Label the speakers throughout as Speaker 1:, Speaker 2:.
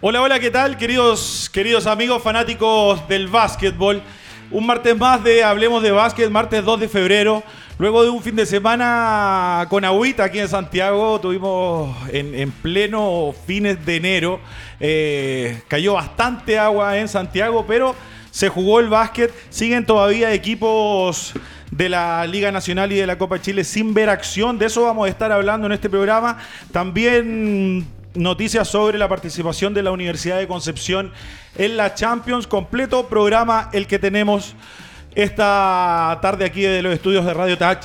Speaker 1: Hola, hola, ¿qué tal, queridos, queridos amigos fanáticos del básquetbol? Un martes más de Hablemos de Básquet, martes 2 de febrero. Luego de un fin de semana con agüita aquí en Santiago, tuvimos en, pleno fines de enero. Eh, cayó bastante agua en Santiago, pero se jugó el básquet. Siguen todavía equipos de la Liga Nacional y de la Copa Chile sin ver acción. De eso vamos a estar hablando en este programa. También noticias sobre la participación de la Universidad de Concepción en la Champions. Completo programa el que tenemos esta tarde aquí de los estudios de Radio Touch.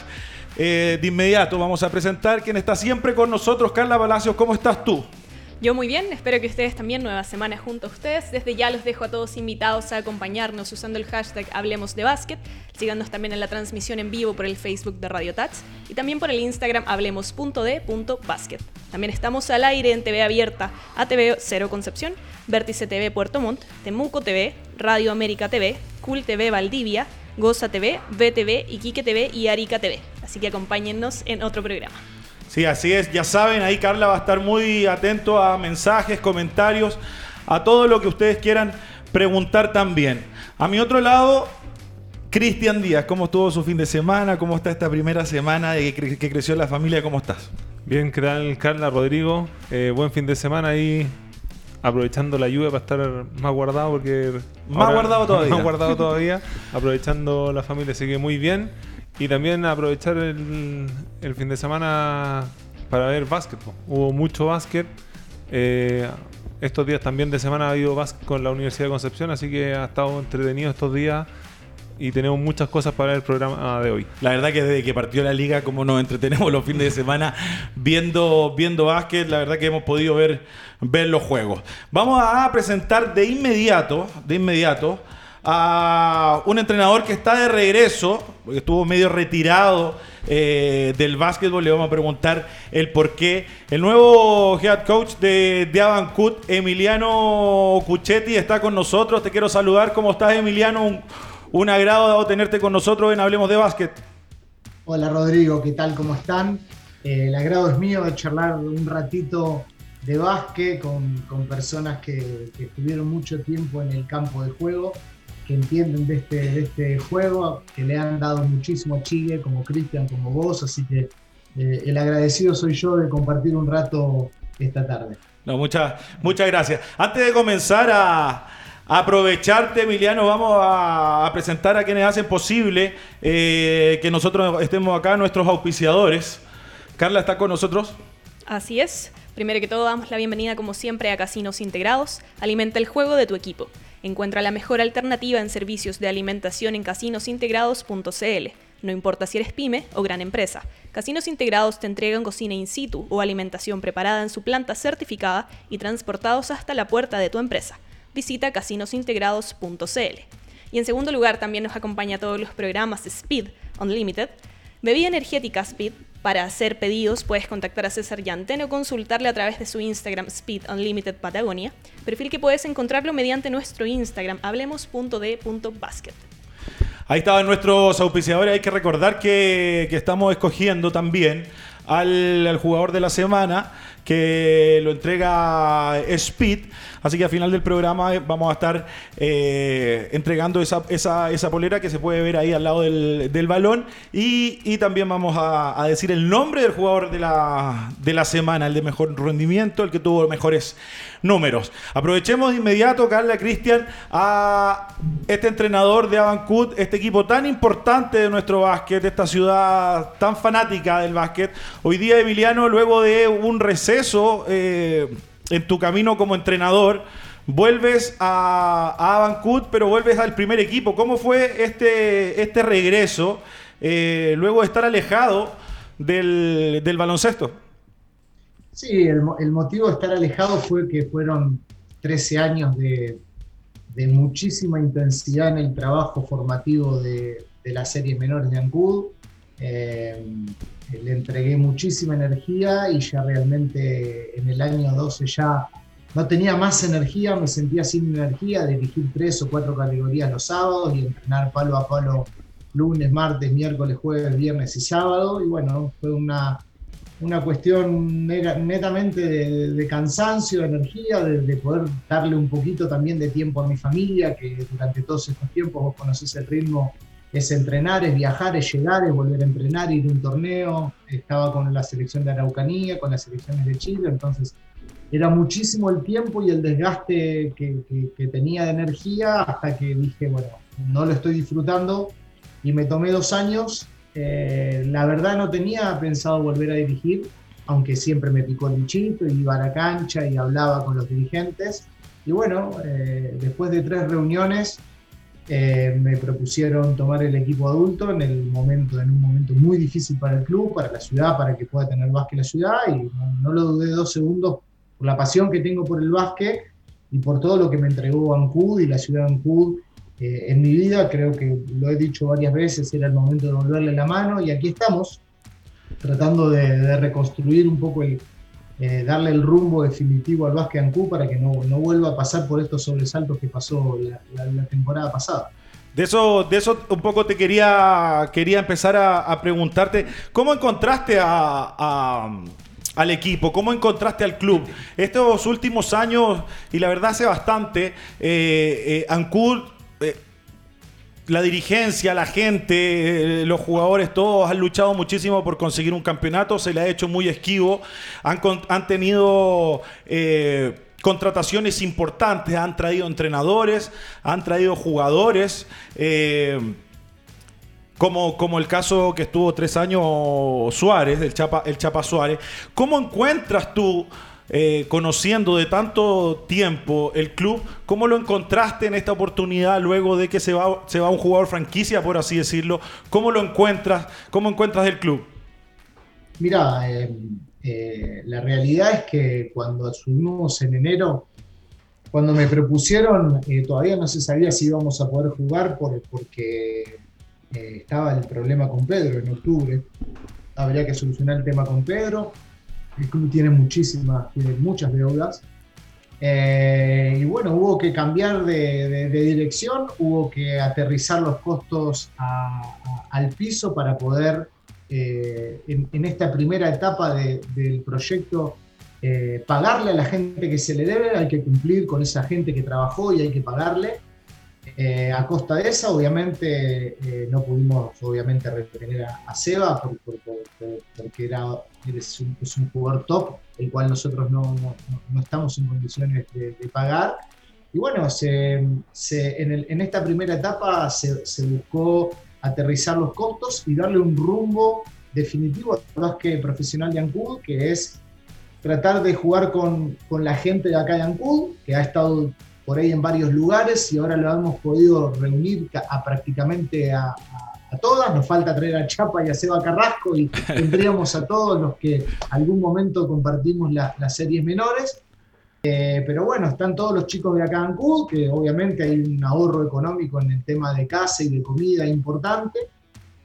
Speaker 1: Eh, de inmediato vamos a presentar quien está siempre con nosotros, Carla Palacios. ¿Cómo estás tú?
Speaker 2: Yo muy bien, espero que ustedes también, nueva semana junto a ustedes. Desde ya los dejo a todos invitados a acompañarnos usando el hashtag Hablemos de Básquet. Síganos también en la transmisión en vivo por el Facebook de Radio Touch y también por el Instagram hablemos.de.básquet. También estamos al aire en TV Abierta, ATV Cero Concepción, Vértice TV Puerto Montt, Temuco TV, Radio América TV, Cool TV Valdivia, Goza TV, BTV, Iquique TV y Arica TV. Así que acompáñennos en otro programa.
Speaker 1: Sí, así es. Ya saben, ahí Carla va a estar muy atento a mensajes, comentarios, a todo lo que ustedes quieran preguntar también. A mi otro lado, Cristian Díaz, ¿cómo estuvo su fin de semana? ¿Cómo está esta primera semana de que, creció la familia? ¿Cómo estás?
Speaker 3: Bien, ¿qué tal, Carla, Rodrigo? Eh, buen fin de semana ahí, aprovechando la lluvia para estar más guardado porque...
Speaker 1: Más guardado todavía.
Speaker 3: Más guardado todavía, aprovechando la familia, sigue muy bien. Y también aprovechar el, fin de semana para ver básquet. Hubo mucho básquet. Eh, estos días también de semana ha habido básquet con la Universidad de Concepción, así que ha estado entretenido estos días y tenemos muchas cosas para el programa de hoy.
Speaker 1: La verdad que desde que partió la liga, como nos entretenemos los fines de semana viendo, viendo básquet, la verdad que hemos podido ver, ver los juegos. Vamos a presentar de inmediato, de inmediato, a un entrenador que está de regreso, porque estuvo medio retirado eh, del básquetbol. Le vamos a preguntar el por qué. El nuevo head coach de, de Avancut, Emiliano Cuchetti, está con nosotros. Te quiero saludar. ¿Cómo estás, Emiliano? Agrado tenerte con nosotros en Hablemos de Básquet.
Speaker 4: Hola, Rodrigo. ¿Qué tal? ¿Cómo están? Eh, el agrado es mío de charlar un ratito de básquet con, con personas que, que estuvieron mucho tiempo en el campo de juego que entienden de este, de este juego, que le han dado muchísimo a Chile, como Cristian, como vos, así que eh, el agradecido soy yo de compartir un rato esta tarde.
Speaker 1: No, muchas, muchas gracias. Antes de comenzar a, aprovecharte, Emiliano, vamos a, presentar a quienes hacen posible eh, que nosotros estemos acá, nuestros auspiciadores. Carla está con nosotros.
Speaker 2: Así es. Primero que todo, damos la bienvenida, como siempre, a Casinos Integrados. Alimenta el juego de tu equipo. Encuentra la mejor alternativa en servicios de alimentación en casinosintegrados.cl. No importa si eres pyme o gran empresa. Casinos Integrados te entregan cocina in situ o alimentación preparada en su planta certificada y transportados hasta la puerta de tu empresa. Visita casinosintegrados.cl. Y en segundo lugar, también nos acompaña a todos los programas Speed Unlimited. Bebida energética Speed para hacer pedidos puedes contactar a César Yanten o consultarle a través de su Instagram Speed Unlimited Patagonia, perfil que puedes encontrarlo mediante nuestro Instagram hablemos.de.basket.
Speaker 1: Ahí estaban nuestros auspiciadores. Hay que recordar que, estamos escogiendo también al, jugador de la semana que lo entrega Speed. Así que al final del programa eh, vamos a estar eh, entregando esa, esa, polera que se puede ver ahí al lado del, balón. Y, también vamos a, decir el nombre del jugador de la, de la semana, el de mejor rendimiento, el que tuvo mejores números. Aprovechemos de inmediato, Carla Cristian, a este entrenador de Avancut, este equipo tan importante de nuestro básquet, esta ciudad tan fanática del básquet. Hoy día, Emiliano, luego de un receso eh, en tu camino como entrenador, vuelves a, a pero vuelves al primer equipo. ¿Cómo fue este, este regreso eh, luego de estar alejado del, del baloncesto?
Speaker 4: Sí, el, motivo de estar alejado fue que fueron 13 años de, muchísima intensidad en el trabajo formativo de, las series menores de Ancud. Eh, le entregué muchísima energía y ya realmente en el año 12 ya no tenía más energía, me sentía sin energía, dirigir tres o cuatro categorías los sábados y entrenar palo a palo lunes, martes, miércoles, jueves, viernes y sábado. Y bueno, fue una una cuestión netamente de, cansancio, de energía, de, poder darle un poquito también de tiempo a mi familia, que durante todos estos tiempos vos conocés el ritmo, es entrenar, es viajar, es llegar, es volver a entrenar, ir a un torneo, estaba con la selección de Araucanía, con las selecciones de Chile, entonces era muchísimo el tiempo y el desgaste que, tenía de energía hasta que dije, bueno, no lo estoy disfrutando y me tomé dos años. Eh, la verdad no tenía pensado volver a dirigir, aunque siempre me picó el bichito, y iba a la cancha y hablaba con los dirigentes. Y bueno, eh, después de tres reuniones eh, me propusieron tomar el equipo adulto en, el momento, en un momento muy difícil para el club, para la ciudad, para que pueda tener básquet la ciudad y no, lo dudé dos segundos la pasión que tengo por el básquet y por todo lo que me entregó Ancud y la ciudad de Ancud eh, en mi vida. Creo que lo he dicho varias veces, era el momento de volverle la mano y aquí estamos, tratando de, reconstruir un poco el, eh, darle el rumbo definitivo al básquet Ancud para que no, vuelva a pasar por estos sobresaltos que pasó la, temporada pasada.
Speaker 1: De eso, de eso un poco te quería, quería empezar a, preguntarte, ¿cómo encontraste a, al equipo? ¿Cómo encontraste al club? Estos últimos años, y la verdad hace bastante, eh, eh, la dirigencia, la gente, eh, los jugadores, todos han luchado muchísimo por conseguir un campeonato, se le ha hecho muy esquivo, han, tenido contrataciones importantes, han traído entrenadores, han traído jugadores. Como, como el caso que estuvo tres años Suárez, el Chapa, el Chapa Suárez. ¿Cómo encuentras tú, eh, conociendo de tanto tiempo el club, cómo lo encontraste en esta oportunidad luego de que se va, se un jugador franquicia, por así decirlo? ¿Cómo lo encuentras? ¿Cómo encuentras el club?
Speaker 4: Mira, eh, eh, la realidad es que cuando asumimos en enero, cuando me propusieron, todavía no se sabía si íbamos a poder jugar por, porque estaba el problema con Pedro en octubre. Habría que solucionar el tema con Pedro. El club tiene muchísimas, muchas deudas. Eh, y bueno, hubo que cambiar de, dirección, hubo que aterrizar los costos al piso para poder, eh, en, esta primera etapa del proyecto, pagarle a la gente que se le debe, hay que cumplir con esa gente que trabajó y hay que pagarle. Eh, a costa de esa, obviamente, eh, no pudimos obviamente retener a, Seba porque era, es, un, jugador top, el cual nosotros no, estamos en condiciones de, pagar. Y bueno, en, esta primera etapa se, buscó aterrizar los costos y darle un rumbo definitivo al básquet profesional de Ancud, que es tratar de jugar con, con la gente de acá de Ancud, que ha estado por ahí en varios lugares y ahora lo hemos podido reunir a prácticamente a, todas. Nos falta traer a Chapa y a Seba Carrasco y tendríamos a todos los que algún momento compartimos las series menores. Eh, pero bueno, están todos los chicos de acá en Cancún, que obviamente hay un ahorro económico en el tema de casa y de comida importante.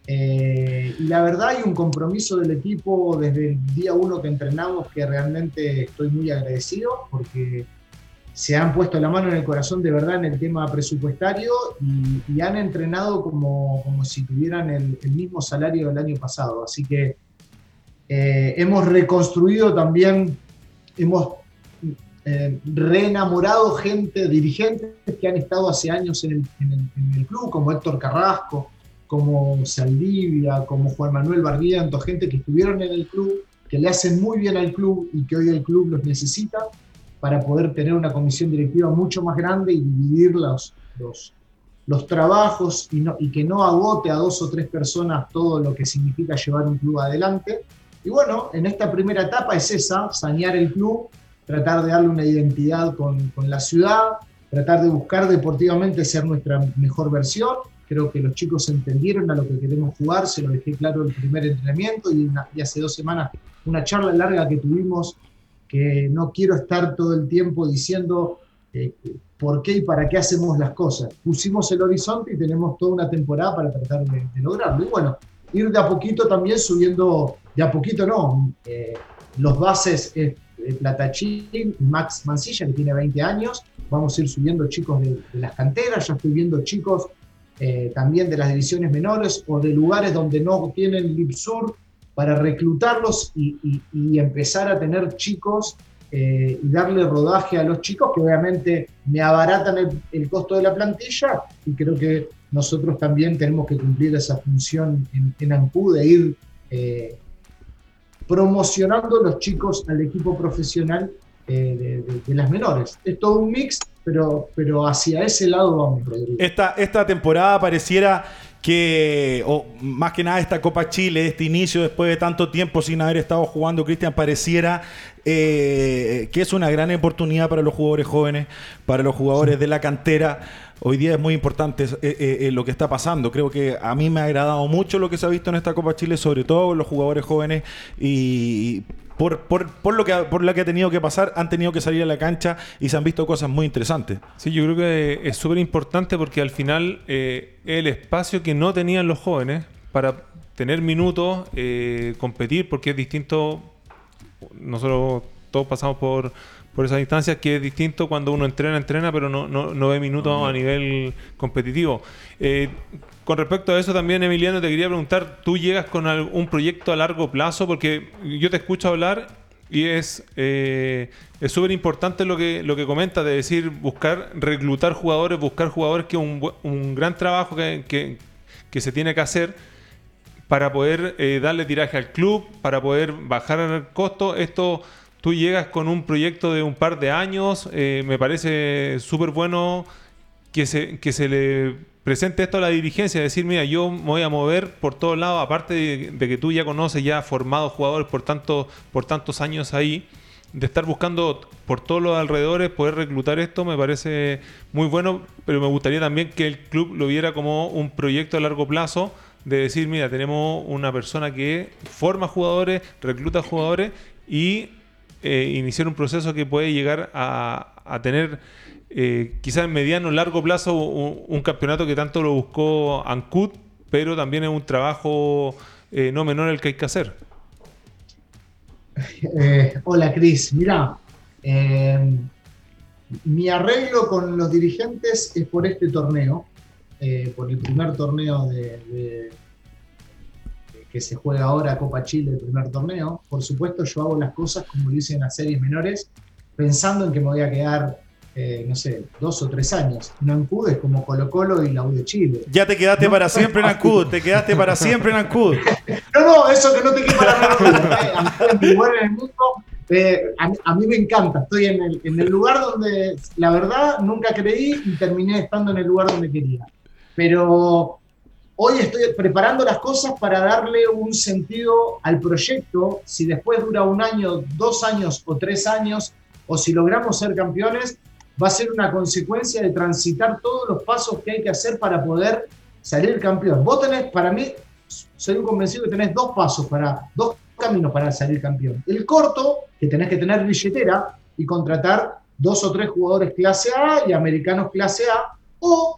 Speaker 4: Eh, y la verdad hay un compromiso del equipo desde el día uno que entrenamos que realmente estoy muy agradecido porque se han puesto la mano en el corazón de verdad en el tema presupuestario y, han entrenado como, como, si tuvieran el, mismo salario del año pasado. Así que eh, hemos reconstruido también, hemos eh, reenamorado gente, dirigentes que han estado hace años en el, club, como Héctor Carrasco, como Saldivia, como Juan Manuel Barriento, gente que estuvieron en el club, que le hacen muy bien al club y que hoy el club los necesita para poder tener una comisión directiva mucho más grande y dividir los, los, los trabajos y, no, y que no agote a dos o tres personas todo lo que significa llevar un club adelante. Y bueno, en esta primera etapa es esa, sanear el club, tratar de darle una identidad con, con la ciudad, tratar de buscar deportivamente ser nuestra mejor versión. Creo que los chicos entendieron a lo que queremos jugar, se lo dejé claro el primer entrenamiento y, y hace dos semanas una charla larga que tuvimos que no quiero estar todo el tiempo diciendo eh, por qué y para qué hacemos las cosas. Pusimos el horizonte y tenemos toda una temporada para tratar de, lograrlo. Y bueno, ir de a poquito también subiendo, de a poquito no, eh, los bases eh, Platachín, Max Mancilla, que tiene 20 años, vamos a ir subiendo chicos de, las canteras, ya estoy viendo chicos también de las divisiones menores o de lugares donde no tienen LIPSUR para reclutarlos y, empezar a tener chicos eh, y darle rodaje a los chicos que obviamente me abaratan el, costo de la plantilla y creo que nosotros también tenemos que cumplir esa función en, en de ir eh, promocionando los chicos al equipo profesional eh, de, las menores. Es todo un mix, pero, pero hacia ese lado vamos, Rodrigo.
Speaker 1: Esta, esta temporada pareciera que, o más que nada esta Copa Chile, este inicio después de tanto tiempo sin haber estado jugando, Cristian, pareciera eh, que es una gran oportunidad para los jugadores jóvenes, para los jugadores de la cantera. Hoy día es muy importante eh, eh, lo que está pasando. Creo que a mí me ha agradado mucho lo que se ha visto en esta Copa Chile, sobre todo los jugadores jóvenes y por, por, lo que, por la que ha tenido que pasar, han tenido que salir a la cancha y se han visto cosas muy interesantes.
Speaker 3: Sí, yo creo que es súper importante porque al final eh, el espacio que no tenían los jóvenes para tener minutos, eh, competir, porque es distinto, nosotros todos pasamos por, por esas instancias, que es distinto cuando uno entrena, entrena, pero no, no, no ve minutos a nivel competitivo. Eh, con respecto a eso también, Emiliano, te quería preguntar, ¿tú llegas con un proyecto a largo plazo? Porque yo te escucho hablar y es eh, es súper importante lo que, lo que comentas, de decir, buscar, reclutar jugadores, buscar jugadores, que es un, gran trabajo que, se tiene que hacer para poder eh, darle tiraje al club, para poder bajar el costo. Esto, tú llegas con un proyecto de un par de años, eh, me parece súper bueno que se, que se le presente esto a la dirigencia, decir, mira, yo me voy a mover por todos lados, aparte de, que tú ya conoces, ya formados jugadores por, tanto, por tantos años ahí, de estar buscando por todos los alrededores, poder reclutar esto, me parece muy bueno, pero me gustaría también que el club lo viera como un proyecto a largo plazo, de decir, mira, tenemos una persona que forma jugadores, recluta jugadores y eh, iniciar un proceso que puede llegar a tener eh, quizás en mediano o largo plazo un, campeonato que tanto lo buscó Ancud, pero también es un trabajo eh, no menor el que hay que hacer.
Speaker 4: Eh, hola Cris, mira, mi arreglo con los dirigentes es por este torneo, por el primer torneo que se juega ahora, Copa Chile, el primer torneo. Por supuesto, yo hago las cosas como lo hice en las series menores, pensando en que me voy a quedar eh, no sé, dos o tres años. En Ancud es como Colo Colo y la U de Chile.
Speaker 1: Ya te quedaste para siempre en Ancud, te quedaste para siempre en Ancud.
Speaker 4: no, no, eso que no te para la lugar en el mundo. Eh, a, mí me encanta, estoy en el, en el lugar donde la verdad nunca creí y terminé estando en el lugar donde quería. Pero hoy estoy preparando las cosas para darle un sentido al proyecto. Si después dura un año, dos años o tres años, o si logramos ser campeones, va a ser una consecuencia de transitar todos los pasos que hay que hacer para poder salir campeón. Vos tenés, para mí, soy un convencido que tenés dos pasos para, dos caminos para salir campeón. El corto, que tenés que tener billetera y contratar dos o tres jugadores clase A y americanos clase A, o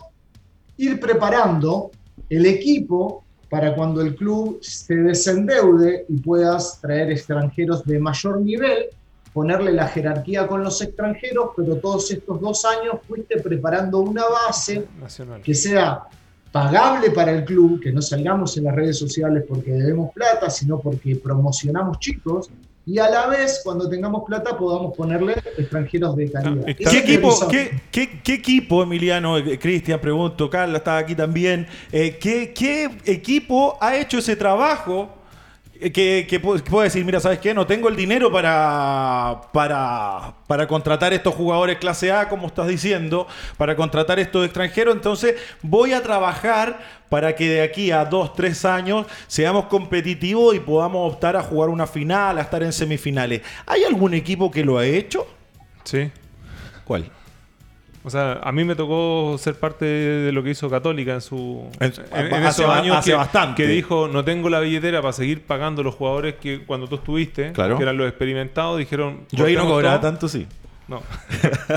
Speaker 4: ir preparando el equipo para cuando el club se desendeude y puedas traer extranjeros de mayor nivel ponerle la jerarquía con los extranjeros, pero todos estos dos años fuiste preparando una base que sea pagable para el club, que no salgamos en las redes sociales porque debemos plata, sino porque promocionamos chicos, y a la vez, cuando tengamos plata, podamos ponerle extranjeros de calidad.
Speaker 1: ¿Qué equipo, qué, equipo, Emiliano, eh, Cristian, pregunto, Carla estaba aquí también, eh, ¿qué, ¿qué equipo ha hecho ese trabajo que, que, puedo decir, mira, ¿sabes qué? No tengo el dinero para, para, para contratar estos jugadores clase A, como estás diciendo, para contratar estos extranjeros, entonces voy a trabajar para que de aquí a dos, tres años seamos competitivos y podamos optar a jugar una final, a estar en semifinales. ¿Hay algún equipo que lo ha hecho?
Speaker 3: Sí.
Speaker 1: ¿Cuál?
Speaker 3: O sea, a mí me tocó ser parte de lo que hizo Católica en su en, esos años
Speaker 1: hace
Speaker 3: que,
Speaker 1: bastante.
Speaker 3: que dijo no tengo la billetera para seguir pagando los jugadores que cuando tú estuviste, que eran los experimentados, dijeron
Speaker 1: yo ahí no cobraba tanto, sí.
Speaker 3: No.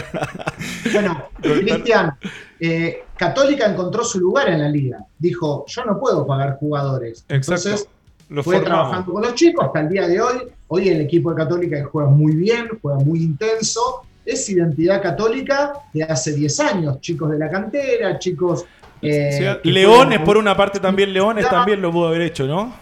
Speaker 4: bueno, Cristian, eh, Católica encontró su lugar en la liga. Dijo, yo no puedo pagar jugadores. Entonces, fue trabajando con los chicos hasta el día de hoy. Hoy el equipo de Católica juega muy bien, juega muy intenso es identidad católica de hace 10 años, chicos de la cantera, chicos...
Speaker 1: Eh, Leones, por una parte también Leones también lo pudo haber hecho, ¿no?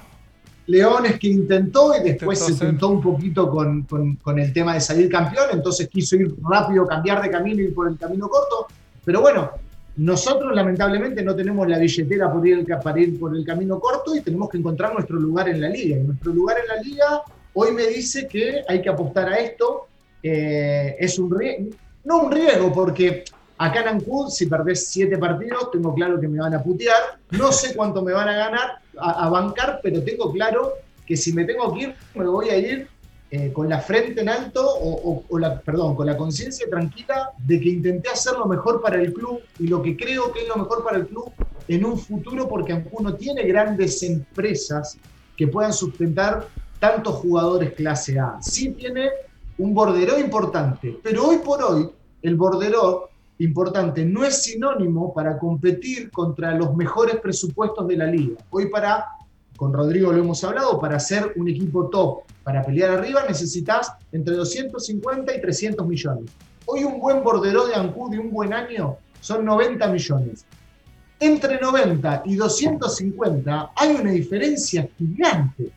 Speaker 4: Leones que intentó y después
Speaker 3: Intentó
Speaker 4: se tentó un poquito con, con- con el tema de salir campeón, entonces quiso ir rápido, cambiar de camino y ir por el camino corto. Pero bueno, nosotros lamentablemente no tenemos la billetera por ir, para ir por el camino corto y tenemos que encontrar nuestro lugar en la liga. Y nuestro lugar en la liga hoy me dice que hay que apostar a esto. Eh, es un riesgo, no un riesgo, porque acá en Ancud, si perdés siete partidos, tengo claro que me van a putear. No sé cuánto me van a ganar, a, bancar, pero tengo claro que si me tengo que ir, me voy a ir eh, con la frente en alto o, perdón, con la conciencia tranquila de que intenté hacer lo mejor para el club y lo que creo que es lo mejor para el club en un futuro porque Ancud no tiene grandes empresas que puedan sustentar tantos jugadores clase A. Sí tiene un bordero importante, pero hoy por hoy el bordero importante no es sinónimo para competir contra los mejores presupuestos de la liga. Hoy para, con Rodrigo lo hemos hablado, para ser un equipo top, para pelear arriba necesitas entre 250 y 300 millones. Hoy un buen bordero de Ancud de un buen año son 90 millones. Entre 90 y 250 hay una diferencia gigante.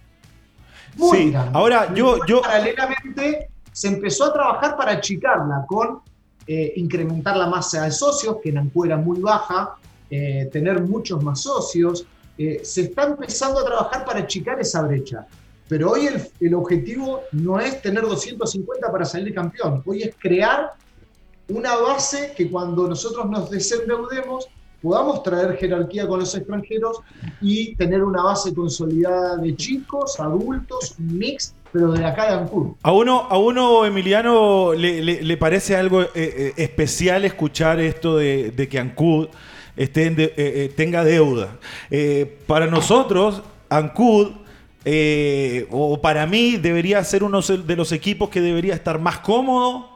Speaker 4: Muy
Speaker 1: Sí,
Speaker 4: grande.
Speaker 1: ahora yo- yo-
Speaker 4: Paralelamente se empezó a trabajar para achicarla con eh, incrementar la masa de socios, que en Ancú era muy baja, eh, tener muchos más socios. Eh, se está empezando a trabajar para achicar esa brecha. Pero hoy el, el objetivo no es tener 250 para salir campeón. Hoy es crear una base que cuando nosotros nos desendeudemos podamos traer jerarquía con los extranjeros y tener una base consolidada de chicos, adultos, mix, pero de acá de Ancud.
Speaker 1: A uno, a uno Emiliano, le, le- parece algo eh, eh, especial escuchar esto de, que Ancud esté en de- eh, eh, tenga deuda. Para nosotros, Ancud, o para mí, debería ser uno de los equipos que debería estar más cómodo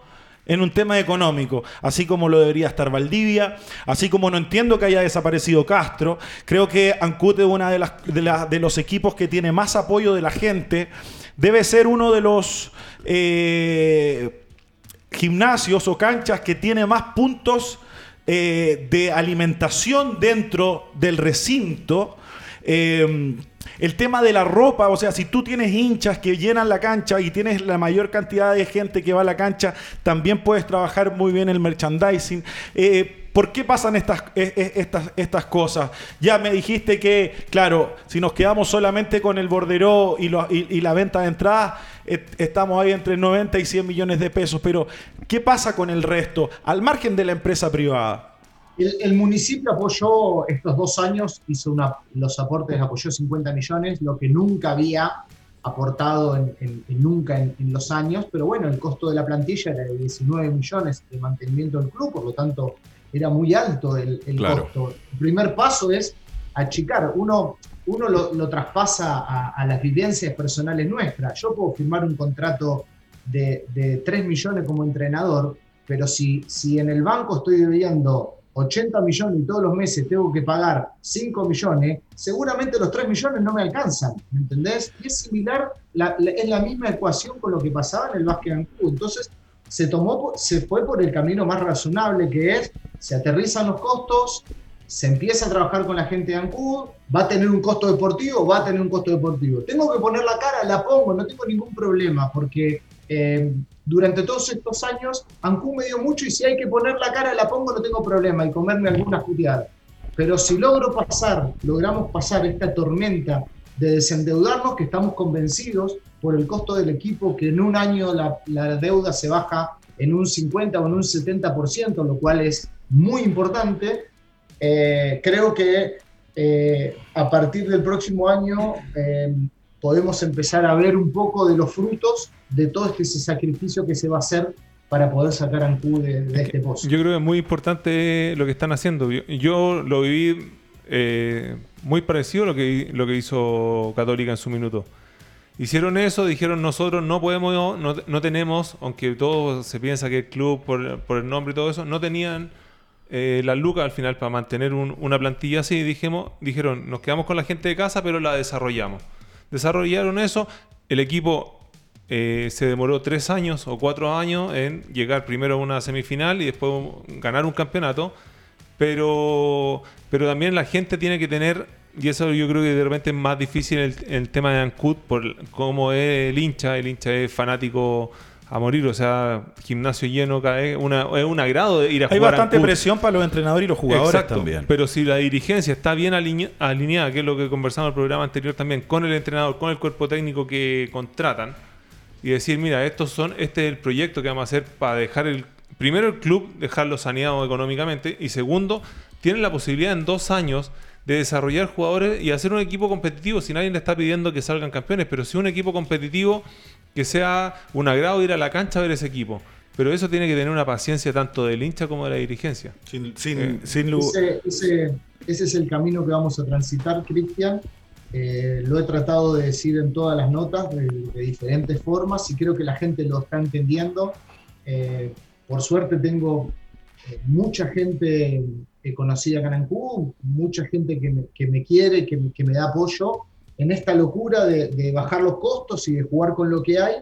Speaker 1: en un tema económico, así como lo debería estar Valdivia, así como no entiendo que haya desaparecido Castro, creo que Ancud es uno de los equipos que tiene más apoyo de la gente, debe ser uno de los eh, gimnasios o canchas que tiene más puntos eh, de alimentación dentro del recinto. Eh, el tema de la ropa, o sea, si tú tienes hinchas que llenan la cancha y tienes la mayor cantidad de gente que va a la cancha, también puedes trabajar muy bien el merchandising. Eh, ¿Por qué pasan estas, eh, eh, estas, estas cosas? Ya me dijiste que, claro, si nos quedamos solamente con el borderó y la venta de entradas, eh, estamos ahí entre 90 y 100 millones de pesos. Pero, ¿qué pasa con el resto? Al margen de la empresa privada.
Speaker 4: El, el municipio apoyó estos dos años, hizo una, los aportes, apoyó 50 millones, lo que nunca había aportado en, en- en nunca en, en los años, pero bueno, el costo de la plantilla era de 19 millones de mantenimiento del club, por lo tanto era muy alto el, el
Speaker 1: Claro.
Speaker 4: costo. El primer paso es achicar, uno, uno lo, lo traspasa a, a las vivencias personales nuestras. Yo puedo firmar un contrato de, de 3 millones como entrenador, pero si, si en el banco estoy debiendo 80 millones y todos los meses tengo que pagar 5 millones, seguramente los 3 millones no me alcanzan, ¿me entendés? Y es similar, la- la- es la misma ecuación con lo que pasaba en el básquet Ancud. Entonces, se, tomó, se fue por el camino más razonable que es, se aterrizan los costos, se empieza a trabajar con la gente de Ancud, va a tener un costo deportivo, va a tener un costo deportivo. Tengo que poner la cara, la pongo, no tengo ningún problema, porque eh, durante todos estos años Ancud me dio mucho y si hay que poner la cara, la pongo, no tengo problema y comerme algunas puteadas. Pero si logro pasar, logramos pasar esta tormenta de desendeudarnos, que estamos convencidos por el costo del equipo, que en un año la, la deuda se baja en un 50 o en un 70%, lo cual es muy importante. Eh, creo que eh, a partir del próximo año eh, podemos empezar a ver un poco de los frutos de todo este sacrificio que se va a hacer para poder sacar a Ancud de, de este pozo.
Speaker 3: Yo creo que es muy importante lo que están haciendo. Yo, yo lo viví eh, muy parecido a lo que, lo que hizo Católica en su minuto. Hicieron eso, dijeron nosotros no podemos, no, no tenemos, aunque todo se piensa que el club por, por el nombre y todo eso, no tenían eh, las lucas al final para mantener un- una plantilla así. Dijimos, dijeron, nos quedamos con la gente de casa, pero la desarrollamos. Desarrollaron eso, el equipo eh, se demoró tres años o cuatro años en llegar primero a una semifinal y después ganar un campeonato. Pero, pero también la gente tiene que tener y eso yo creo que de repente es más difícil el, el tema de Ancud por cómo es el hincha. El hincha es fanático a morir, o sea, gimnasio lleno cada vez, una, es un agrado de ir a
Speaker 1: Hay
Speaker 3: jugar.
Speaker 1: bastante
Speaker 3: Ancud.
Speaker 1: presión para los entrenadores y los jugadores
Speaker 3: Exacto,
Speaker 1: también.
Speaker 3: Pero si la dirigencia está bien aline- alineada, que es lo que conversamos en el programa anterior también, con el entrenador, con el cuerpo técnico que contratan, y decir, mira, estos son, este es el proyecto que vamos a hacer para dejar el, primero el club, dejarlo saneado económicamente, y segundo, tienen la posibilidad en dos años de desarrollar jugadores y hacer un equipo competitivo, si nadie le está pidiendo que salgan campeones, pero si un equipo competitivo que sea un agrado ir a la cancha a ver ese equipo. Pero eso tiene que tener una paciencia tanto del hincha como de la dirigencia.
Speaker 1: Sin, sin,
Speaker 3: Eh,
Speaker 1: sin lu-
Speaker 4: Ese, ese- ese es el camino que vamos a transitar, Cristian. Eh, lo he tratado de decir en todas las notas de, de diferentes formas y creo que la gente lo está entendiendo. Eh, por suerte tengo mucha gente eh, conocida acá en mucha gente que me, que me quiere, que, que me da apoyo en esta locura de, bajar los costos y de jugar con lo que hay.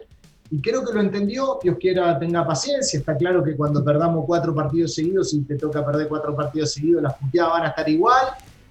Speaker 4: Y creo que lo entendió, Dios quiera tenga paciencia, está claro que cuando perdamos cuatro partidos seguidos y te toca perder cuatro partidos seguidos, las puteadas van a estar igual,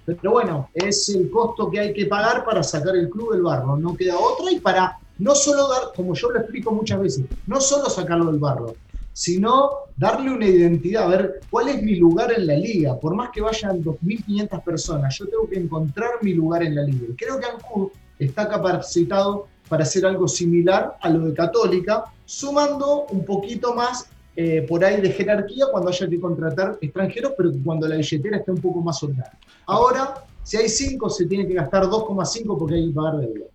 Speaker 4: pero bueno, es el costo que hay que pagar para sacar el club del barro, no queda otra y para no solo dar, como yo lo explico muchas veces, no solo sacarlo del barro, sino darle una identidad, a ver cuál es mi lugar en la liga. Por más que vayan 2.500 personas, yo tengo que encontrar mi lugar en la liga. Y creo que Ancud está capacitado para hacer algo similar a lo de Católica, sumando un poquito más eh, por ahí de jerarquía cuando haya que contratar extranjeros, pero cuando la billetera esté un poco más holgada. Ahora, si hay 5, se tiene que gastar 2,5 porque hay que pagar deuda.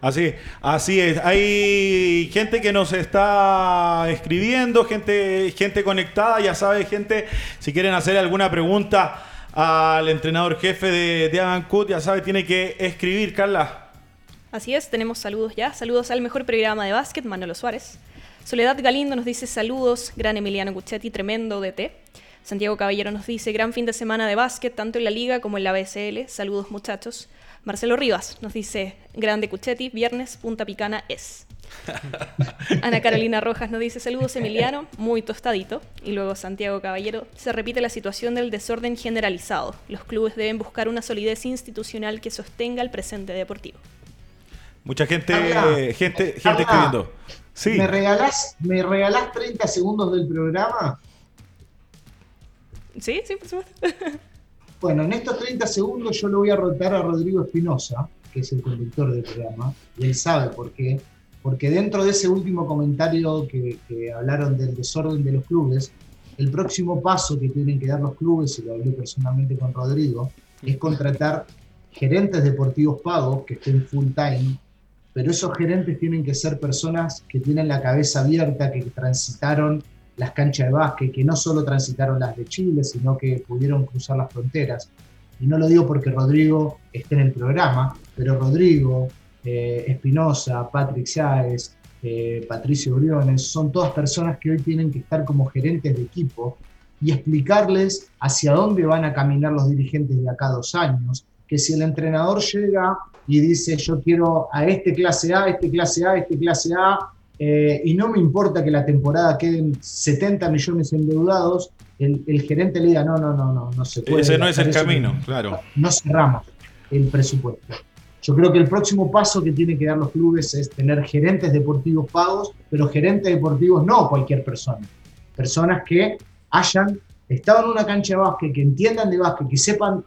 Speaker 1: Así, así es. Hay gente que nos está escribiendo, gente, gente conectada, ya sabe, gente, si quieren hacer alguna pregunta al entrenador jefe de, de Avancud, ya sabe, tiene que escribir, Carla.
Speaker 2: Así es, tenemos saludos ya. Saludos al mejor programa de básquet, Manolo Suárez. Soledad Galindo nos dice saludos, gran Emiliano Guccetti, tremendo DT. Santiago Caballero nos dice gran fin de semana de básquet, tanto en la liga como en la BSL. Saludos muchachos. Marcelo Rivas nos dice grande Cuchetti, viernes, Punta Picana es. Ana Carolina Rojas nos dice saludos Emiliano, muy tostadito. Y luego Santiago Caballero, se repite la situación del desorden generalizado. Los clubes deben buscar una solidez institucional que sostenga el presente deportivo.
Speaker 1: Mucha gente,
Speaker 4: Carla,
Speaker 1: gente, gente escribiendo. Sí.
Speaker 4: ¿Me, regalás, ¿Me regalás 30 segundos del programa?
Speaker 2: Sí, sí, por supuesto.
Speaker 4: Bueno, en estos 30 segundos yo le voy a rotar a Rodrigo Espinosa, que es el conductor del programa, y él sabe por qué. Porque dentro de ese último comentario que, que hablaron del desorden de los clubes, el próximo paso que tienen que dar los clubes, y lo hablé personalmente con Rodrigo, es contratar gerentes deportivos pagos que estén full time, pero esos gerentes tienen que ser personas que tienen la cabeza abierta, que transitaron las canchas de básquet, que no solo transitaron las de Chile, sino que pudieron cruzar las fronteras. Y no lo digo porque Rodrigo esté en el programa, pero Rodrigo, eh, Espinosa, Patrick Sáez, eh, Patricio Briones, son todas personas que hoy tienen que estar como gerentes de equipo y explicarles hacia dónde van a caminar los dirigentes de acá dos años, que si el entrenador llega y dice yo quiero a este clase A, este clase A, este clase A, eh, y no me importa que la temporada queden 70 millones endeudados, el, el gerente le diga, no, no, no, no, no se puede.
Speaker 1: Ese no es el camino, claro.
Speaker 4: No cerramos el presupuesto. Yo creo que el próximo paso que tienen que dar los clubes es tener gerentes deportivos pagos, pero gerentes deportivos no cualquier persona. Personas que hayan estado en una cancha de básquet, que entiendan de básquet, que sepan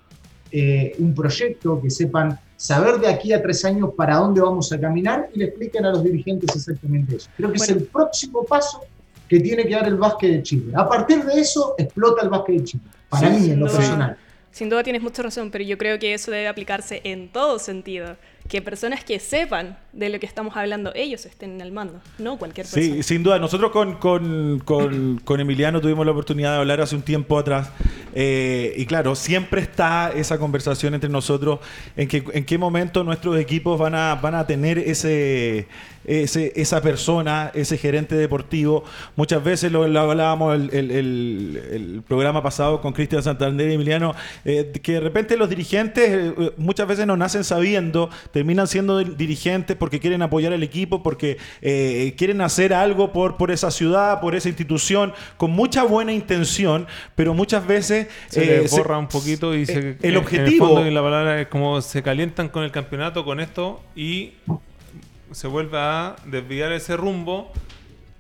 Speaker 4: eh, un proyecto, que sepan saber de aquí a tres años para dónde vamos a caminar y le expliquen a los dirigentes exactamente eso. Creo que
Speaker 2: Bueno.
Speaker 4: es el próximo paso que tiene que dar el básquet de Chile. A partir de eso explota el básquet de Chile. Para
Speaker 2: Sí,
Speaker 4: mí, en lo
Speaker 2: duda.
Speaker 4: personal.
Speaker 2: Sin duda tienes mucha razón, pero yo creo que eso debe aplicarse en todo sentido. Que personas que sepan de lo que estamos hablando, ellos estén al mando, no cualquier persona.
Speaker 1: Sí, sin duda. Nosotros con, con- con- con Emiliano tuvimos la oportunidad de hablar hace un tiempo atrás. eh, y claro, siempre está esa conversación entre nosotros en, que, en qué momento nuestros equipos van a, van a tener ese, ese- esa persona, ese gerente deportivo. Muchas veces lo, lo hablábamos el, el- el- el programa pasado con Cristian Santander y Emiliano, eh, que de repente los dirigentes eh, muchas veces no nacen sabiendo, terminan siendo dirigentes porque quieren apoyar al equipo, porque eh, quieren hacer algo por, por esa ciudad, por esa institución, con mucha buena intención, pero muchas veces.
Speaker 3: Se
Speaker 1: eh,
Speaker 3: les borra un poquito y se,
Speaker 1: el
Speaker 3: En
Speaker 1: objetivo-
Speaker 3: el fondo, y la palabra es como se calientan con el campeonato, con esto, y se vuelve a desviar ese rumbo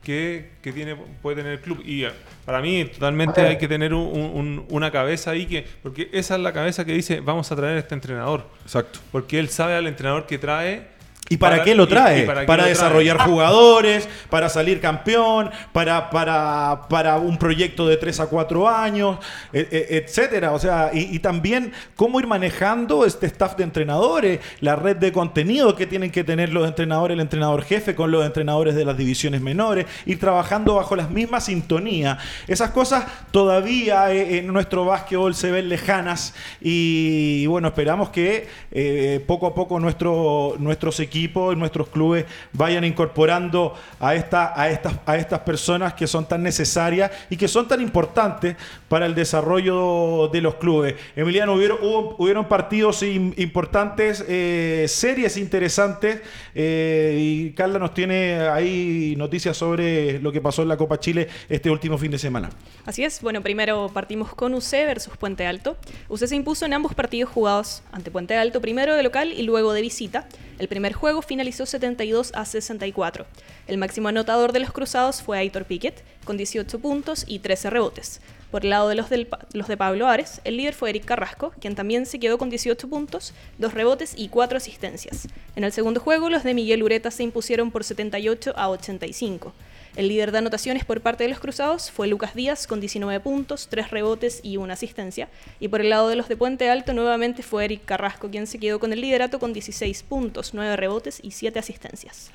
Speaker 3: que, que tiene, puede tener el club. Y eh, para mí, totalmente hay que tener un- un- una cabeza ahí, que porque esa es la cabeza que dice, vamos a traer a este entrenador.
Speaker 1: Exacto.
Speaker 3: Porque él sabe al entrenador que trae.
Speaker 1: ¿Y para, qué lo trae?
Speaker 3: y
Speaker 1: para
Speaker 3: qué lo trae.
Speaker 1: desarrollar jugadores, para salir campeón, para, para, para un proyecto de 3 a 4 años, e- e- etcétera. O sea, y, y también cómo ir manejando este staff de entrenadores, la red de contenido que tienen que tener los entrenadores, el entrenador jefe con los entrenadores de las divisiones menores, ir trabajando bajo las mismas sintonías. Esas cosas todavía eh, en nuestro básquetbol se ven lejanas y, bueno, esperamos que eh, poco a poco nuestro, nuestros equipos y nuestros clubes vayan incorporando a, esta, a, estas, a estas personas que son tan necesarias y que son tan importantes para el desarrollo de los clubes. Emiliano, hubieron, hubo- hubieron partidos im- importantes, eh, series interesantes eh, y Carla nos tiene ahí noticias sobre lo que pasó en la Copa Chile este último fin de semana.
Speaker 2: Así es, bueno, primero partimos con UC versus Puente Alto. UC se impuso en ambos partidos jugados ante Puente Alto, primero de local y luego de visita. El primer juego finalizó 72 a 64. El máximo anotador de los cruzados fue Aitor Piquet, con 18 puntos y 13 rebotes. Por el lado de los, del los de Pablo Ares, el líder fue Eric Carrasco, quien también se quedó con 18 puntos, 2 rebotes y 4 asistencias. En el segundo juego, los de Miguel Ureta se impusieron por 78 a 85. El líder de anotaciones por parte de los cruzados fue Lucas Díaz con 19 puntos, 3 rebotes y una asistencia. Y por el lado de los de Puente Alto nuevamente fue Eric Carrasco quien se quedó con el liderato con 16 puntos, 9 rebotes y 7 asistencias.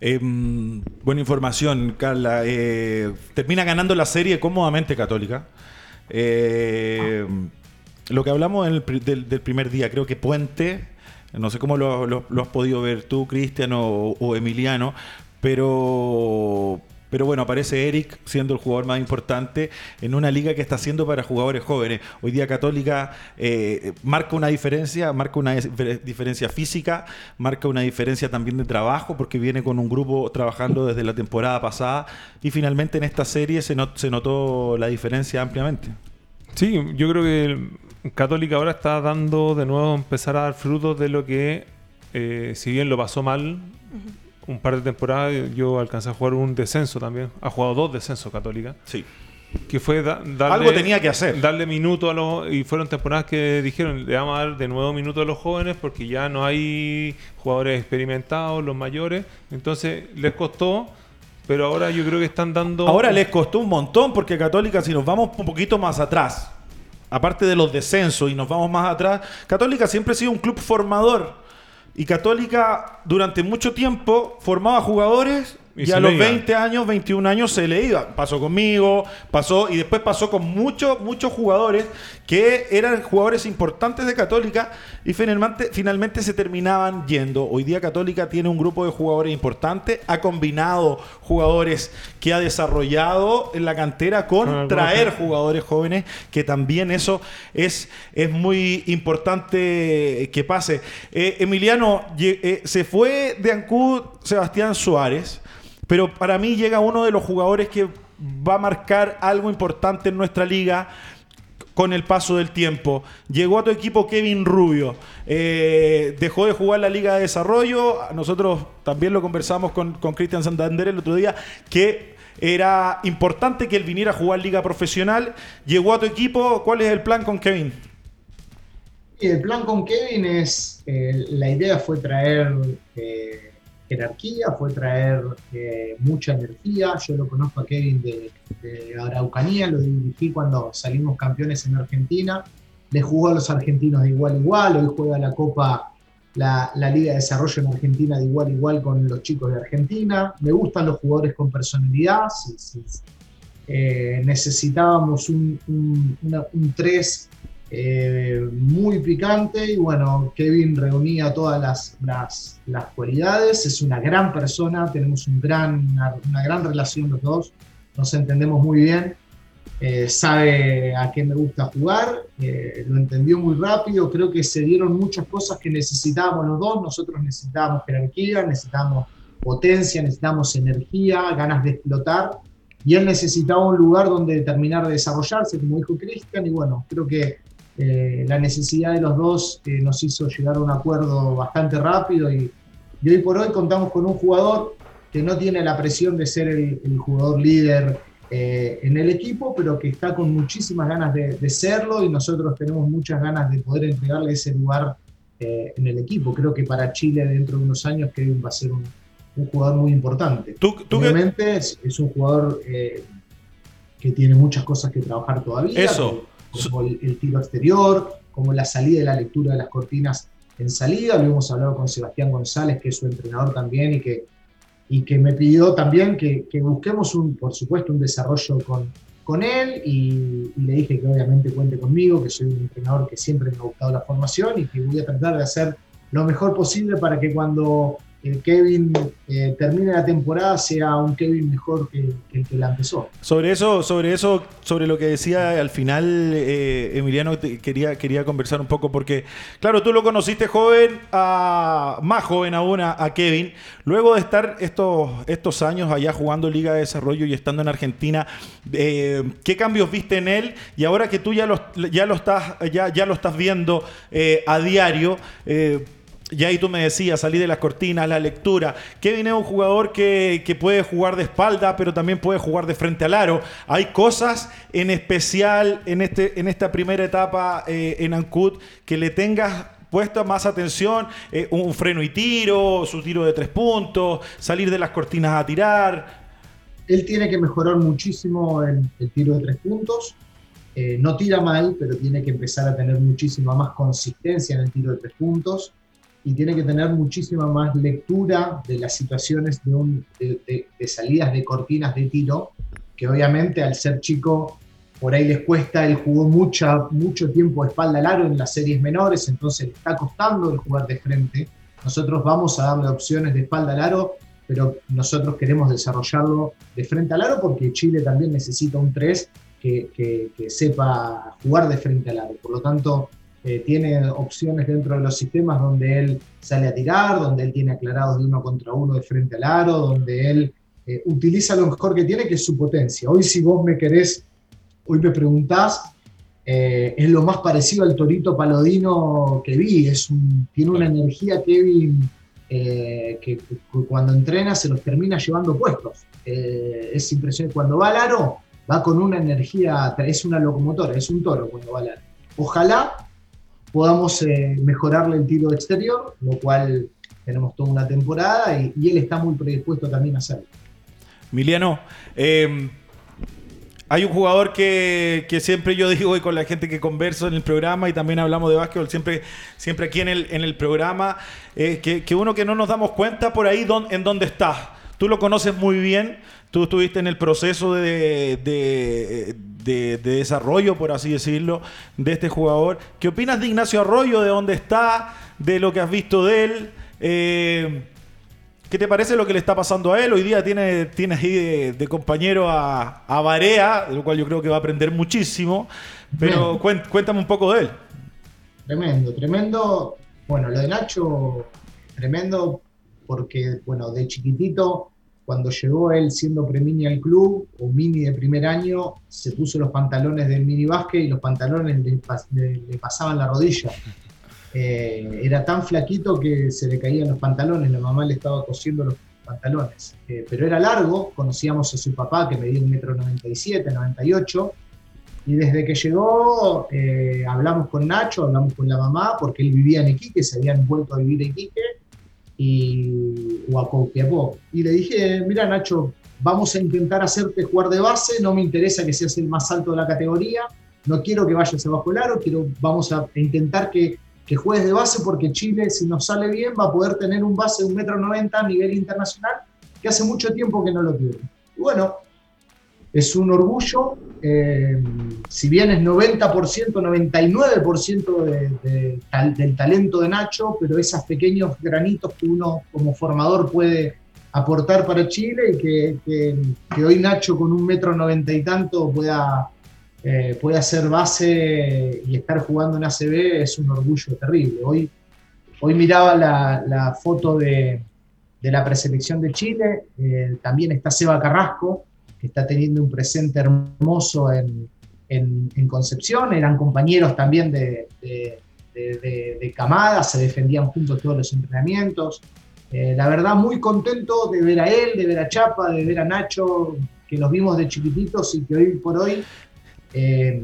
Speaker 1: Mm, buena información, Carla. Eh, termina ganando la serie cómodamente Católica. Eh, Lo que hablamos del, primer día, creo que Puente, no sé cómo lo, has podido ver tú, Cristian o Emiliano, pero, pero bueno, aparece Eric siendo el jugador más importante en una liga que está haciendo para jugadores jóvenes. Hoy día Católica eh, marca una diferencia, marca una dif- diferencia física, marca una diferencia también de trabajo, porque viene con un grupo trabajando desde la temporada pasada y finalmente en esta serie se, not- se notó la diferencia ampliamente.
Speaker 3: Sí, yo creo que Católica ahora está dando de nuevo empezar a dar frutos de lo que, eh, si bien lo pasó mal un par de temporadas, yo alcancé a jugar un descenso también. Ha jugado dos descensos Católica.
Speaker 1: Sí.
Speaker 3: Que fue da- darle,
Speaker 1: Algo tenía que hacer.
Speaker 3: Darle minuto a los. Y fueron temporadas que dijeron: le vamos a dar de nuevo minuto a los jóvenes porque ya no hay jugadores experimentados, los mayores. Entonces les costó, pero ahora yo creo que están dando.
Speaker 1: Ahora les costó un montón porque Católica, si nos vamos un poquito más atrás, aparte de los descensos y nos vamos más atrás, Católica siempre ha sido un club formador. Y Católica durante mucho tiempo formaba jugadores
Speaker 3: Y
Speaker 1: a los
Speaker 3: iba.
Speaker 1: 20 años, 21 años se le iba. Pasó conmigo, pasó y después pasó con muchos, muchos jugadores que eran jugadores importantes de Católica y finalmente, finalmente se terminaban yendo. Hoy día Católica tiene un grupo de jugadores importantes, ha combinado jugadores que ha desarrollado en la cantera
Speaker 3: Con
Speaker 1: traer jugadores jóvenes, que también eso es, es muy importante que pase. Eh, Emiliano, eh, se fue de Ancud Sebastián Suárez, pero para mí llega uno de los jugadores que va a marcar algo importante en nuestra liga con el paso del tiempo. Llegó a tu equipo Kevin Rubio. Eh, dejó de jugar la Liga de Desarrollo. Nosotros también lo conversamos con con Cristian Santander el otro día, que era importante que él viniera a jugar Liga Profesional. Llegó a tu equipo. ¿Cuál es el plan con Kevin?
Speaker 4: El plan con Kevin es, eh, la idea fue traer eh, jerarquía, fue traer eh, mucha energía. Yo lo conozco a Kevin de, Araucanía, lo dirigí cuando salimos campeones en Argentina. Le jugó a los argentinos de igual a igual, hoy juega la Copa, la, la Liga de Desarrollo en Argentina de igual a igual con los chicos de Argentina. Me gustan los jugadores con personalidad. eh, necesitábamos un 3 eh, muy picante y bueno, Kevin reunía todas las, las, las cualidades, es una gran persona, tenemos un gran, una, gran relación los dos, nos entendemos muy bien, eh, sabe a qué me gusta jugar, eh, lo entendió muy rápido, creo que se dieron muchas cosas que necesitábamos los dos, nosotros necesitábamos jerarquía, necesitábamos potencia, necesitábamos energía, ganas de explotar y él necesitaba un lugar donde terminar de desarrollarse, como dijo Cristian, y bueno, creo que eh, la necesidad de los dos eh, nos hizo llegar a un acuerdo bastante rápido y, hoy por hoy contamos con un jugador que no tiene la presión de ser el, jugador líder eh, en el equipo, pero que está con muchísimas ganas de, serlo y nosotros tenemos muchas ganas de poder entregarle ese lugar en el equipo. Creo que para Chile dentro de unos años Kevin va a ser un, jugador muy importante. ¿Tú, Obviamente es, un jugador que tiene muchas cosas que trabajar todavía.
Speaker 1: Eso
Speaker 4: como el, tiro exterior, como la salida y la lectura de las cortinas en salida. Lo hemos hablado con Sebastián González, que es su entrenador también y que, y que me pidió también que, busquemos, un, por supuesto, un desarrollo con, con él y, le dije que obviamente cuente conmigo, que soy un entrenador que siempre me ha gustado la formación y que voy a tratar de hacer lo mejor posible para que cuando Kevin eh, termine la temporada sea un Kevin mejor que, el que la empezó.
Speaker 1: Sobre eso, sobre eso, sobre lo que decía al final, eh, Emiliano, quería, quería conversar un poco, porque, claro, tú lo conociste joven, más joven aún, a, Kevin. Luego de estar estos, estos años allá jugando Liga de Desarrollo y estando en Argentina, eh, ¿qué cambios viste en él? Y ahora que tú ya lo, ya lo, estás, ya, ya lo estás viendo a diario, y ahí tú me decías, salí de las cortinas, la lectura. Kevin es un jugador que, puede jugar de espalda, pero también puede jugar de frente al aro. Hay cosas en especial en, este, en esta primera etapa eh, en Ancud que le tengas puesta más atención, eh, un freno y tiro, su tiro de tres puntos, salir de las cortinas a tirar.
Speaker 4: Él tiene que mejorar muchísimo el, el tiro de tres puntos. Eh, no tira mal, pero tiene que empezar a tener muchísima más consistencia en el tiro de tres puntos y tiene que tener muchísima más lectura de las situaciones de, salidas de cortinas de tiro, que obviamente al ser chico por ahí les cuesta, él jugó mucha, mucho tiempo de espalda al aro en las series menores, entonces le está costando el jugar de frente. Nosotros vamos a darle opciones de espalda al aro, pero nosotros queremos desarrollarlo de frente al aro porque Chile también necesita un 3 que, que sepa jugar de frente al aro. Por lo tanto, eh, tiene opciones dentro de los sistemas donde él sale a tirar, donde él tiene aclarados de uno contra uno de frente al aro, donde él eh, utiliza lo mejor que tiene, que es su potencia. Hoy si vos me querés, hoy me preguntás, eh, es lo más parecido al Torito Palodino que vi, es tiene una energía Kevin que, cuando entrena se los termina llevando puestos. es impresionante, cuando va al aro va con una energía, es una locomotora, es un toro cuando va al aro. Ojalá podamos eh, mejorarle el tiro exterior, lo cual tenemos toda una temporada y, él está muy predispuesto también a hacerlo.
Speaker 1: Emiliano, em, hay un jugador que, siempre yo digo y con la gente que converso en el programa y también hablamos de básquetbol siempre, siempre aquí en el, en el programa, eh, que, uno que no nos damos cuenta por ahí en dónde está. Tú lo conoces muy bien, tú estuviste en el proceso de, desarrollo, por así decirlo, de este jugador. ¿Qué opinas de Ignacio Arroyo, de dónde está, de lo que has visto de él? Eh, ¿Qué te parece lo que le está pasando a él? Hoy día tiene, tiene ahí de, compañero a, a Barea, de lo cual yo creo que va a aprender muchísimo. Pero cuéntame un poco de él.
Speaker 4: Tremendo, tremendo. Bueno, lo de Nacho, tremendo porque, bueno, de chiquitito cuando llegó él siendo premini al club, o mini de primer año, se puso los pantalones del mini básquet y los pantalones le, pasaban la rodilla. Eh, era tan flaquito que se le caían los pantalones, la mamá le estaba cosiendo los pantalones. Eh, pero era largo, conocíamos a su papá que medía un metro 97, 98, y desde que llegó eh, hablamos con Nacho, hablamos con la mamá, porque él vivía en Iquique, se habían vuelto a vivir en Iquique, y, Y le dije, mira Nacho, vamos a intentar hacerte jugar de base, no me interesa que seas el más alto de la categoría, no quiero que vayas abajo el aro, quiero, vamos a intentar que, que juegues de base porque Chile, si nos sale bien, va a poder tener un base de un metro noventa a nivel internacional, que hace mucho tiempo que no lo tiene. Y bueno, es un orgullo, eh, si bien es 90%, 99% de, del talento de Nacho, pero esos pequeños granitos que uno como formador puede aportar para Chile y que, hoy Nacho con un metro noventa y tanto pueda, eh, hacer base y estar jugando en ACB es un orgullo terrible. Hoy, hoy miraba la, foto de, la preselección de Chile, eh, también está Seba Carrasco, está teniendo un presente hermoso en, Concepción, eran compañeros también de, de, Camada, se defendían juntos todos los entrenamientos. Eh, la verdad, muy contento de ver a él, de ver a Chapa, de ver a Nacho, que los vimos de chiquititos y que hoy por hoy eh,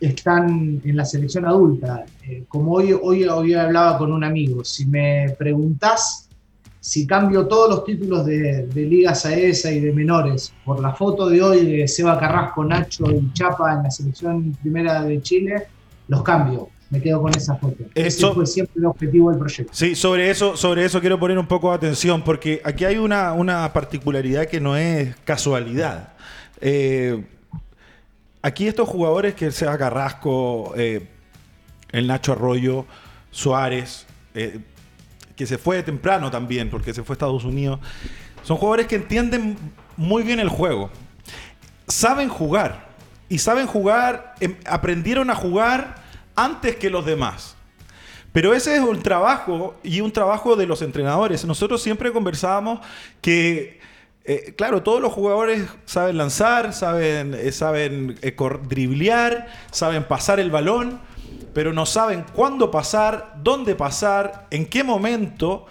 Speaker 4: están en la selección adulta. Eh, como hoy, hoy, hoy hablaba con un amigo, si me preguntás si cambio todos los títulos de, de Liga Saesa y de menores por la foto de hoy de Seba Carrasco, Nacho y Chapa en la selección primera de Chile, los cambio. Me quedo con esa foto. Eso fue siempre el objetivo del proyecto.
Speaker 1: Sí, sobre eso, sobre eso quiero poner un poco de atención, porque aquí hay una, una particularidad que no es casualidad. Eh, aquí estos jugadores que sea Carrasco, eh, el Nacho Arroyo, Suárez, eh, que se fue temprano también, porque se fue a Estados Unidos, son jugadores que entienden muy bien el juego. Saben jugar. Y saben jugar, em, aprendieron a jugar antes que los demás. Pero ese es un trabajo y un trabajo de los entrenadores. Nosotros siempre conversábamos que eh, claro, todos los jugadores saben lanzar, saben, eh, saben eh, driblear, saben pasar el balón, pero no saben cuándo pasar, dónde pasar, en qué momento.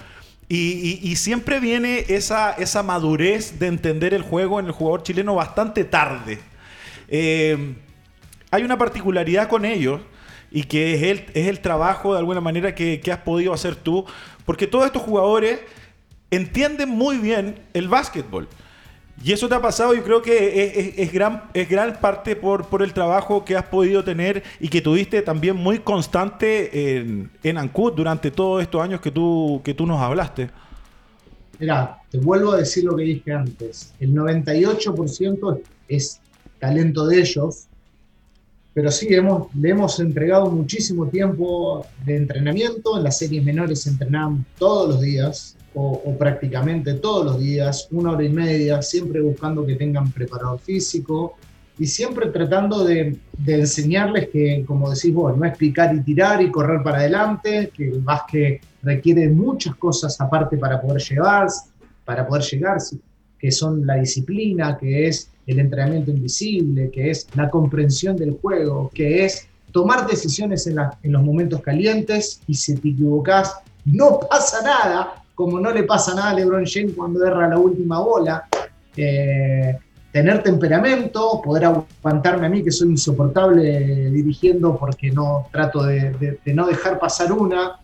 Speaker 1: Y, siempre viene esa, esa, madurez de entender el juego en el jugador chileno bastante tarde. hay una particularidad con ellos y que es el, es el trabajo de alguna manera que has podido hacer tú, porque todos estos jugadores entienden muy bien el básquetbol. Y eso te ha pasado, yo creo que es, gran, es gran parte por, por, el trabajo que has podido tener y que tuviste también muy constante en, en Ancud durante todos estos años que tú, que tú nos hablaste.
Speaker 4: Mira, te vuelvo a decir lo que dije antes. El 98% es talento de ellos, pero sí, hemos, le hemos entregado muchísimo tiempo de entrenamiento. En las series menores entrenamos todos los días, o, prácticamente todos los días, una hora y media, siempre buscando que tengan preparador físico y siempre tratando de, enseñarles que, como decís vos, no es picar y tirar y correr para adelante, que el básquet requiere muchas cosas aparte para poder llegar, para poder llegar, que son la disciplina, que es el entrenamiento invisible, que es la comprensión del juego, que es tomar decisiones en, en los momentos calientes y si te equivocas, no pasa nada, como no le pasa nada a LeBron James cuando erra la última bola. Eh, tener temperamento, poder aguantarme a mí que soy insoportable dirigiendo porque no trato de, no dejar pasar una.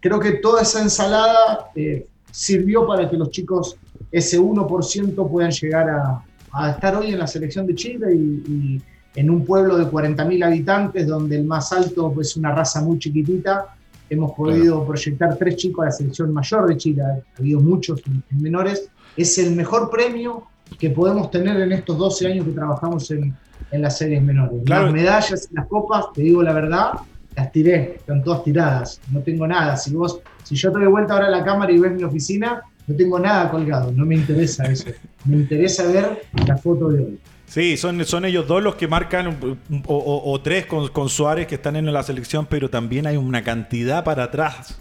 Speaker 4: Creo que toda esa ensalada eh, sirvió para que los chicos, ese 1%, puedan llegar a, estar hoy en la selección de Chile y, en un pueblo de 40.000 habitantes donde el más alto es una raza muy chiquitita hemos podido proyectar tres chicos a la selección mayor de Chile, ha habido muchos en, menores, es el mejor premio que podemos tener en estos 12 años que trabajamos en, en las series menores. Las medallas y las copas, te digo la verdad, las tiré, están todas tiradas, no tengo nada. Si vos, si yo te doy vuelta ahora a la cámara y ves mi oficina, no tengo nada colgado, no me interesa eso. Me interesa ver la foto de hoy.
Speaker 1: Sí, son, son ellos dos los que marcan, o, tres con, Suárez que están en la selección, pero también hay una cantidad para atrás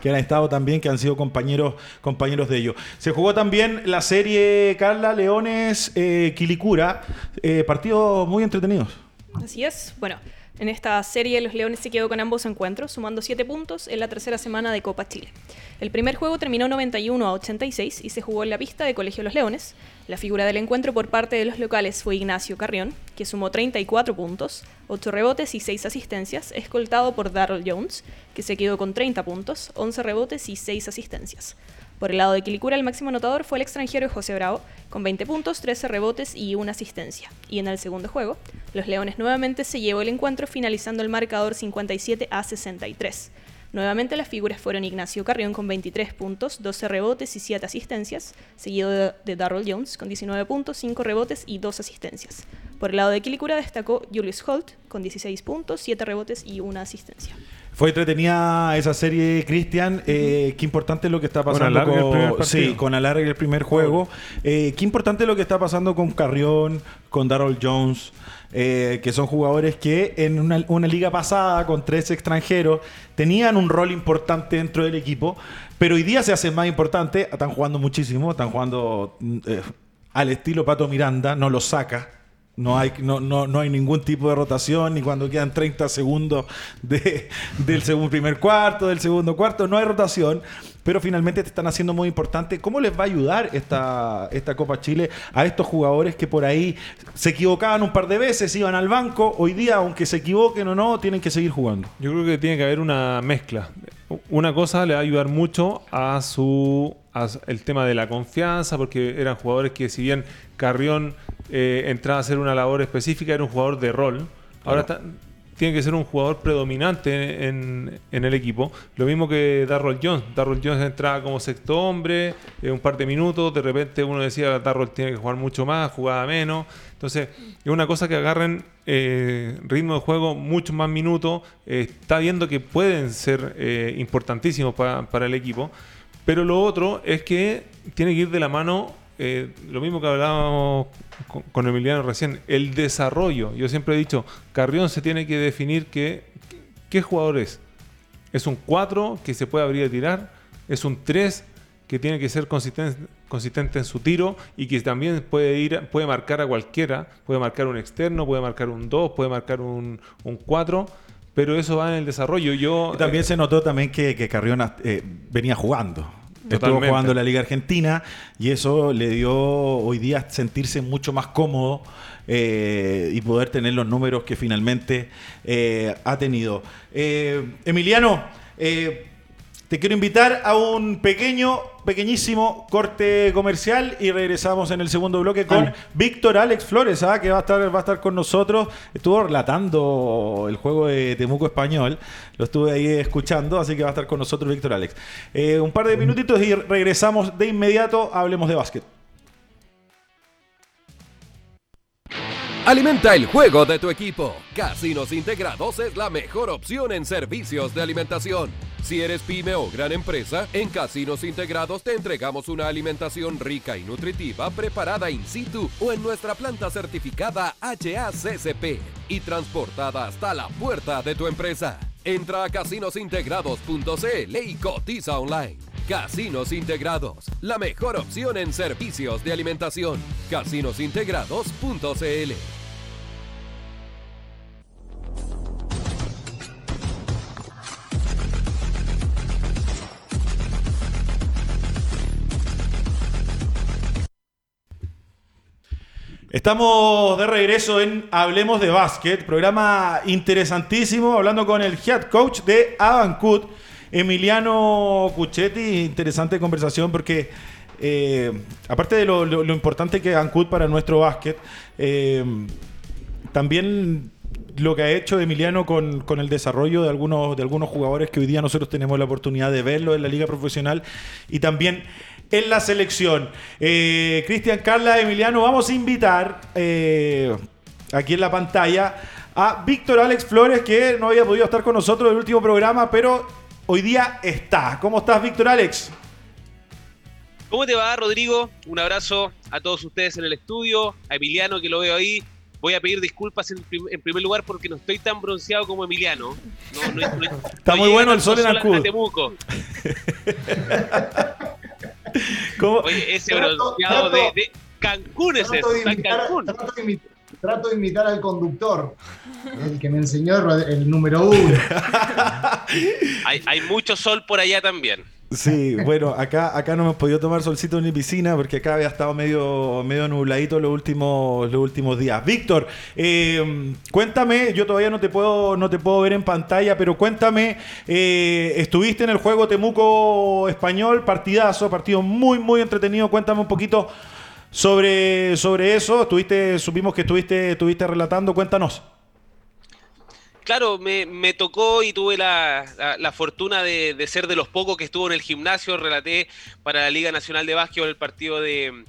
Speaker 1: que han estado también, que han sido compañeros, compañeros de ellos. Se jugó también la serie Carla Leones eh, Quilicura, eh, partidos muy entretenidos.
Speaker 2: Así es. Bueno, en esta serie los Leones se quedó con ambos encuentros, sumando 7 puntos en la tercera semana de Copa Chile. El primer juego terminó 91 a 86 y se jugó en la pista de Colegio Los Leones. La figura del encuentro por parte de los locales fue Ignacio Carrión, que sumó 34 puntos, 8 rebotes y 6 asistencias, escoltado por Darrell Jones, que se quedó con 30 puntos, 11 rebotes y 6 asistencias. Por el lado de Quilicura, el máximo anotador fue el extranjero José Bravo, con 20 puntos, 13 rebotes y una asistencia. Y en el segundo juego, los Leones nuevamente se llevó el encuentro finalizando el marcador 57 a 63. Nuevamente las figuras fueron Ignacio Carrión con 23 puntos, 12 rebotes y 7 asistencias, seguido de, Darrell Jones con 19 puntos, 5 rebotes y 2 asistencias. Por el lado de Quilicura destacó Julius Holt con 16 puntos, 7 rebotes y una asistencia.
Speaker 1: Fue entretenida esa serie, Cristian. Eh, qué importante lo que está pasando con, sí, con Alargue el primer juego. Eh, qué importante lo que está pasando con Carrión, con Darrell Jones. Eh, que son jugadores que en una, liga pasada con tres extranjeros tenían un rol importante dentro del equipo, pero hoy día se hacen más importantes, están jugando muchísimo, están jugando al estilo Pato Miranda, no lo saca. No hay, no, no, no hay ningún tipo de rotación, ni cuando quedan 30 segundos de, del segundo, primer cuarto, del segundo cuarto, no hay rotación pero finalmente te están haciendo muy importante. ¿Cómo les va a ayudar esta, esta Copa Chile a estos jugadores que por ahí se equivocaban un par de veces, iban al banco? Hoy día, aunque se equivoquen o no, tienen que seguir jugando.
Speaker 3: Yo creo que tiene que haber una mezcla. Una cosa le va a ayudar mucho a su el tema de la confianza, porque eran jugadores que si bien Carrión eh, entraba a hacer una labor específica, era un jugador de rol. Ahora está, tiene que ser un jugador predominante en, el equipo. Lo mismo que Darrell Jones. Darrell Jones entraba como sexto hombre, eh, un par de minutos, de repente uno decía Darrell tiene que jugar mucho más, jugaba menos. Entonces, es una cosa que agarren eh, ritmo de juego, muchos más minutos. Eh, está viendo que pueden ser importantísimos para el equipo. Pero lo otro es que tiene que ir de la mano eh, lo mismo que hablábamos con, Emiliano recién, el desarrollo. Yo siempre he dicho, Carrión se tiene que definir que, qué jugador es. Es un 4 que se puede abrir y tirar, es un 3 que tiene que ser consistente, consistente en su tiro y que también puede ir puede marcar a cualquiera, puede marcar un externo, puede marcar un 2, puede marcar un, 4 pero eso va en el desarrollo. Yo,
Speaker 1: también se notó también que, que Carrión eh, venía jugando. Estuvo jugando en la Liga Argentina y eso le dio hoy día sentirse mucho más cómodo eh, y poder tener los números que finalmente eh, ha tenido. Eh, Emiliano, te quiero invitar a un pequeño, pequeñísimo corte comercial y regresamos en el segundo bloque con Víctor Alex Flores, ¿ah? que va a, estar, va a estar con nosotros. Estuvo relatando el juego de Temuco Español, lo estuve ahí escuchando, así que va a estar con nosotros Víctor Alex. Eh, un par de minutitos y regresamos de inmediato, hablemos de básquet.
Speaker 5: Alimenta el juego de tu equipo. Casinos Integrados es la mejor opción en servicios de alimentación. Si eres pyme o gran empresa, en Casinos Integrados te entregamos una alimentación rica y nutritiva preparada in situ o en nuestra planta certificada HACCP y transportada hasta la puerta de tu empresa. Entra a casinosintegrados.cl y cotiza online. Casinos Integrados, la mejor opción en servicios de alimentación. Casinosintegrados.cl
Speaker 1: Estamos de regreso en Hablemos de Básquet, programa interesantísimo, hablando con el head coach de Avancut, Emiliano Cuchetti. Interesante conversación porque, eh, aparte de lo, importante que es Avancut para nuestro básquet, eh, también lo que ha hecho Emiliano con, con, el desarrollo de algunos, de algunos jugadores que hoy día nosotros tenemos la oportunidad de verlo en la liga profesional y también en la selección. Eh, Cristian, Carla, Emiliano, vamos a invitar eh, aquí en la pantalla a Víctor Alex Flores, que no había podido estar con nosotros en el último programa, pero hoy día está. ¿Cómo estás, Víctor Alex?
Speaker 6: ¿Cómo te va, Rodrigo? Un abrazo a todos ustedes en el estudio, a Emiliano que lo veo ahí. Voy a pedir disculpas en, primer lugar porque no estoy tan bronceado como Emiliano.
Speaker 1: Está muy bueno el sol en Ancud.
Speaker 6: Oye, ese bronceado de, de, Cancún es eso, Cancún.
Speaker 4: Trato de, imitar, al conductor, el que me enseñó el número uno.
Speaker 6: hay, hay mucho sol por allá también.
Speaker 1: Sí, bueno, acá, acá no hemos podido tomar solcito en mi piscina porque acá había estado medio, medio nubladito los últimos, los últimos días. Víctor, eh, cuéntame, yo todavía no te puedo, no te puedo ver en pantalla, pero cuéntame, eh, estuviste en el juego Temuco Español, partidazo, partido muy, muy entretenido. Cuéntame un poquito sobre, sobre eso. Estuviste, supimos que estuviste, estuviste relatando, cuéntanos
Speaker 6: claro, me, tocó y tuve la, fortuna de, ser de los pocos que estuvo en el gimnasio. Relaté para la Liga Nacional de Básquetbol el partido de,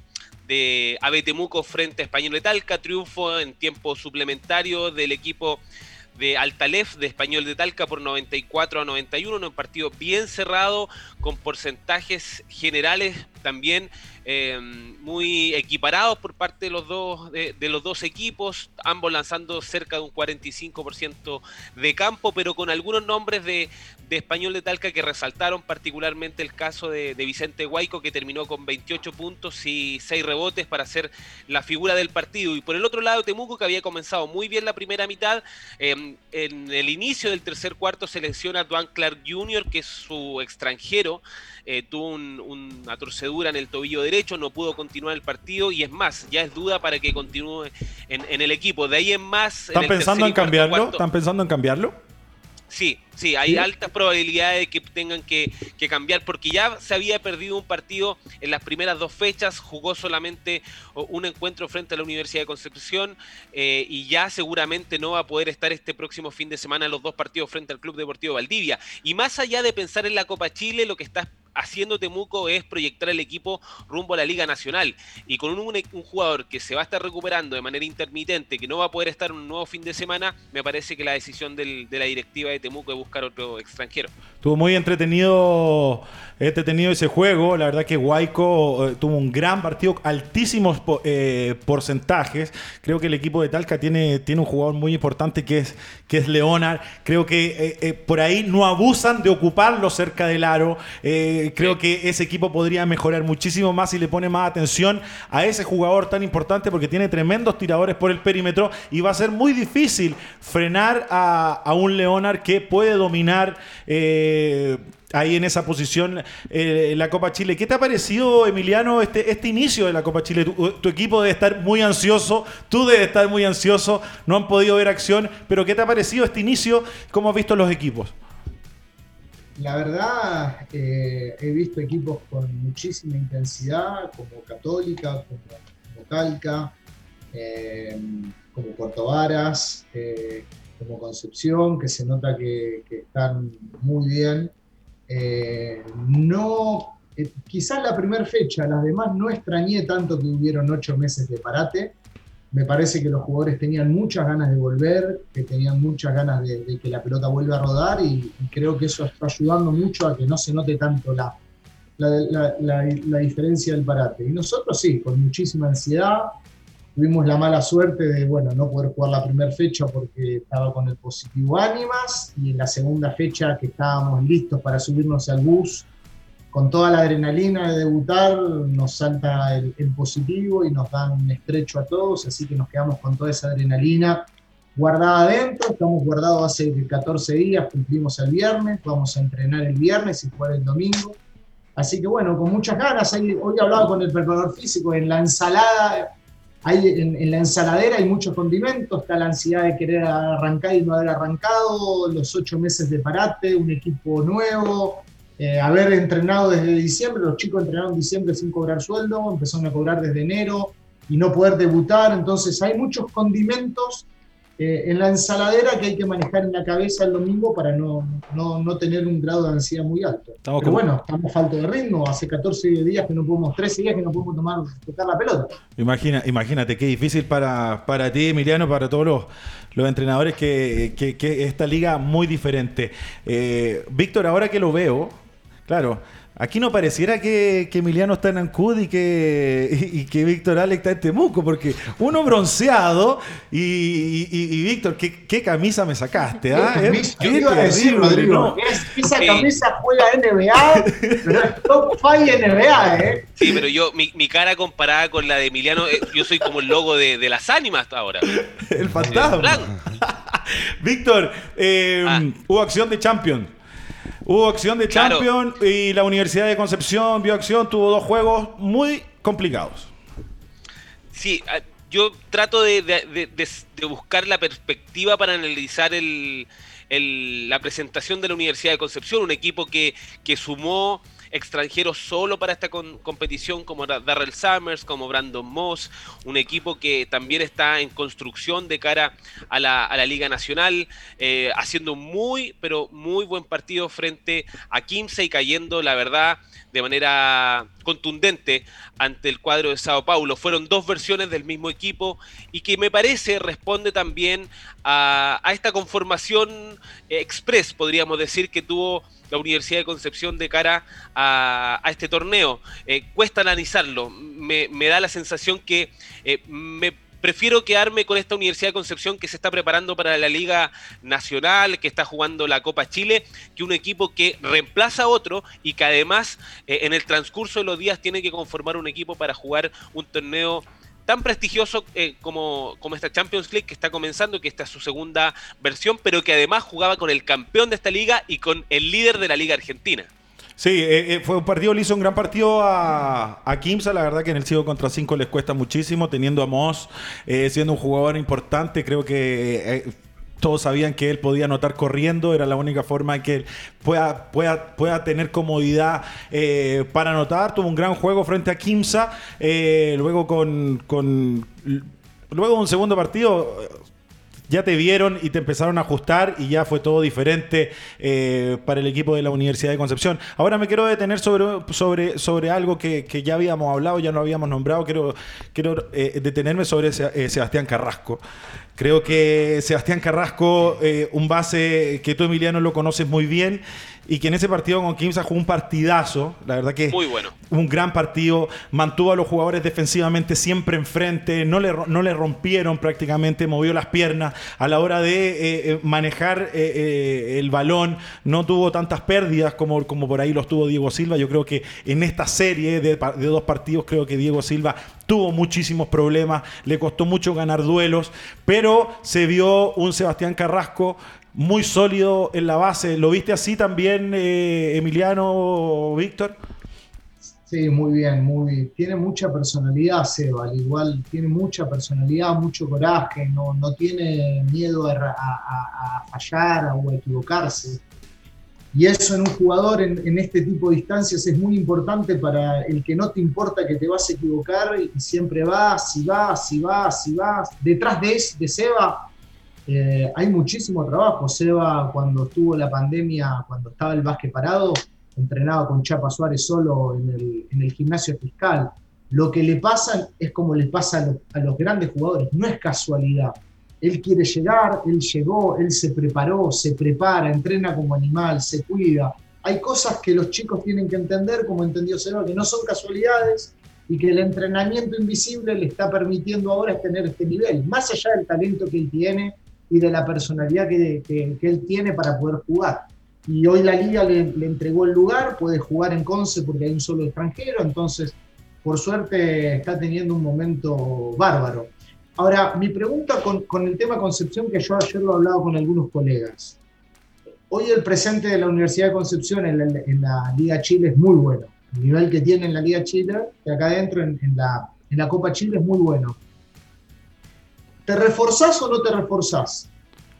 Speaker 6: de Abetemuco frente a Español de Talca. Triunfo en tiempo suplementario del equipo de Altalef de Español de Talca por 94 a 91, un partido bien cerrado con porcentajes generales también eh, muy equiparados por parte de los dos de, los dos equipos, ambos lanzando cerca de un 45% de campo, pero con algunos nombres de, español de Talca que resaltaron, particularmente el caso de, Vicente Guayco, que terminó con 28 puntos y 6 rebotes para ser la figura del partido. Y por el otro lado, Temuco, que había comenzado muy bien la primera mitad, em, en el inicio del tercer cuarto selecciona a Duan Clark Jr., que es su extranjero, eh, tuvo una torcedura en el tobillo derecho, no pudo continuar el partido y es más, ya es duda para que continúe en, el equipo. De ahí en más...
Speaker 1: ¿Están pensando en cambiarlo? ¿Están pensando en cambiarlo?
Speaker 6: Sí, sí, hay altas probabilidades de que tengan que, cambiar porque ya se había perdido un partido en las primeras dos fechas, jugó solamente un encuentro frente a la Universidad de Concepción eh, y ya seguramente no va a poder estar este próximo fin de semana en los dos partidos frente al Club Deportivo Valdivia. Y más allá de pensar en la Copa Chile, lo que está haciendo Temuco es proyectar el equipo rumbo a la Liga Nacional. Y con un, jugador que se va a estar recuperando de manera intermitente, que no va a poder estar un nuevo fin de semana, me parece que la decisión de la directiva de Temuco es buscar otro extranjero.
Speaker 1: Estuvo muy entretenido, entretenido ese juego. La verdad que Guayco eh, tuvo un gran partido, altísimos eh, porcentajes. Creo que el equipo de Talca tiene, tiene un jugador muy importante que es, que es Leonard. Creo que eh, por ahí no abusan de ocuparlo cerca del aro creo que ese equipo podría mejorar muchísimo más si le pone más atención a ese jugador tan importante porque tiene tremendos tiradores por el perímetro y va a ser muy difícil frenar a, un Leonard que puede dominar. Eh, ahí en esa posición eh, la Copa Chile. ¿Qué te ha parecido, Emiliano, este, este inicio de la Copa Chile? Tu, equipo debe estar muy ansioso, tú debes estar muy ansioso, no han podido ver acción, pero ¿qué te ha parecido este inicio? ¿Cómo has visto los equipos?
Speaker 4: La verdad, eh, he visto equipos con muchísima intensidad, como Católica, como, Calca, eh, como Puerto Varas, como Concepción, que se nota que, están muy bien. no, quizás la primera fecha, las demás no extrañé tanto que hubieron ocho meses de parate me parece que los jugadores tenían muchas ganas de volver, que tenían muchas ganas de, que la pelota vuelva a rodar y, creo que eso está ayudando mucho a que no se note tanto la, la, diferencia del parate. Y nosotros sí, con muchísima ansiedad, tuvimos la mala suerte de bueno, no poder jugar la primera fecha porque estaba con el positivo Ánimas y en la segunda fecha que estábamos listos para subirnos al bus con toda la adrenalina de debutar, nos salta el, positivo y nos dan un estrecho a todos, así que nos quedamos con toda esa adrenalina guardada adentro, estamos guardados hace 14 días, cumplimos el viernes, vamos a entrenar el viernes y jugar el domingo. Así que bueno, con muchas ganas, hoy hablaba con el preparador físico, en la ensalada, hay, en, la ensaladera hay muchos condimentos, está la ansiedad de querer arrancar y no haber arrancado, los ocho meses de parate, un equipo nuevo, eh, haber entrenado desde diciembre, los chicos entrenaron en diciembre sin cobrar sueldo, empezaron a cobrar desde enero y no poder debutar, entonces hay muchos condimentos eh, en la ensaladera que hay que manejar en la cabeza el domingo para no, no, tener un grado de ansiedad muy alto. Pero bueno, estamos falto de ritmo, hace 14 días que no podemos, 13 días que no podemos tomar, tocar la pelota.
Speaker 1: Imagina, imagínate qué difícil para, para ti, Emiliano, para todos los, los entrenadores que, que, esta liga muy diferente. Eh, Víctor, ahora que lo veo, Claro, aquí no pareciera que, Emiliano está en Ancud y que, y, que Víctor Alex está en Temuco, porque uno bronceado y, Víctor, ¿qué, camisa me sacaste? ¿ah?
Speaker 4: esa camisa juega NBA, pero es top 5 NBA, ¿eh?
Speaker 6: Sí, pero yo, mi, cara comparada con la de Emiliano, eh, yo soy como el logo de, las ánimas hasta ahora.
Speaker 1: el fantasma. Víctor, eh, ah. hubo acción de Champions. Hubo acción de Champions y la Universidad de Concepción vio acción, tuvo dos juegos muy complicados.
Speaker 6: Sí, yo trato de, buscar la perspectiva para analizar la presentación de la Universidad de Concepción, un equipo que, que sumó extranjeros solo para esta competición, como Darrell Summers, como Brandon Moss, un equipo que también está en construcción de cara a la, Liga Nacional, eh, haciendo muy, pero muy buen partido frente a Kimsey, cayendo, la verdad, de manera contundente ante el cuadro de Sao Paulo. Fueron dos versiones del mismo equipo y que me parece responde también a, esta conformación express, podríamos decir, que tuvo la Universidad de Concepción de cara a, este torneo. Eh, cuesta analizarlo, me, da la sensación que eh, me prefiero quedarme con esta Universidad de Concepción que se está preparando para la Liga Nacional, que está jugando la Copa Chile, que un equipo que reemplaza a otro y que además eh, en el transcurso de los días tiene que conformar un equipo para jugar un torneo tan prestigioso eh, como, como esta Champions League que está comenzando, que esta es su segunda versión, pero que además jugaba con el campeón de esta liga y con el líder de la Liga Argentina.
Speaker 1: Sí, eh, eh, fue un partido, le hizo un gran partido a, a Kimsa. La verdad que en el 5 contra 5 les cuesta muchísimo, teniendo a Moss eh, siendo un jugador importante. Creo que todos sabían que él podía anotar corriendo, era la única forma en que él pueda, pueda, pueda tener comodidad para anotar. Tuvo un gran juego frente a Kimsa. luego con, con luego un segundo partido ya te vieron y te empezaron a ajustar y ya fue todo diferente eh, para el equipo de la Universidad de Concepción. Ahora me quiero detener sobre, sobre, sobre algo que, ya habíamos hablado, ya no habíamos nombrado. Quiero, quiero eh, detenerme sobre eh, Sebastián Carrasco. Creo que Sebastián Carrasco, un base que tú, Emiliano, lo conoces muy bien y que en ese partido con Kimsa jugó un partidazo, la verdad que
Speaker 6: muy bueno.
Speaker 1: un gran partido, mantuvo a los jugadores defensivamente siempre enfrente, no le, no le rompieron prácticamente, movió las piernas a la hora de eh, eh, manejar eh, el balón, no tuvo tantas pérdidas como, como por ahí los tuvo Diego Silva, yo creo que en esta serie de, de dos partidos creo que Diego Silva tuvo muchísimos problemas, le costó mucho ganar duelos, pero se vio un Sebastián Carrasco muy sólido en la base. ¿Lo viste así también, eh, Emiliano Víctor?
Speaker 4: Sí, muy bien, muy Tiene mucha personalidad, Seba, al igual tiene mucha personalidad, mucho coraje, no, no tiene miedo a, fallar o a equivocarse. Y eso en un jugador en, este tipo de instancias es muy importante para el que no te importa que te vas a equivocar y siempre vas, y vas, y vas, y vas. Detrás de, de Seba eh, hay muchísimo trabajo. Seba, cuando estuvo la pandemia, cuando estaba el básquet parado, entrenaba con Chapa Suárez solo en el, gimnasio fiscal. Lo que le pasa es como le pasa a los, grandes jugadores, no es casualidad. Él quiere llegar, él llegó, él se preparó, se prepara, entrena como animal, se cuida. Hay cosas que los chicos tienen que entender, como entendió Seba, que no son casualidades y que el entrenamiento invisible le está permitiendo ahora tener este nivel. Más allá del talento que él tiene, y de la personalidad que, él tiene para poder jugar. Y hoy la liga le, entregó el lugar, puede jugar en Conce porque hay un solo extranjero, entonces por suerte está teniendo un momento bárbaro. Ahora, mi pregunta con, el tema Concepción, que yo ayer lo he hablado con algunos colegas. Hoy el presente de la Universidad de Concepción en la, Liga Chile es muy bueno. El nivel que tiene en la Liga Chile, que acá adentro en, la, en la Copa Chile es muy bueno. ¿Te reforzás o no te reforzás?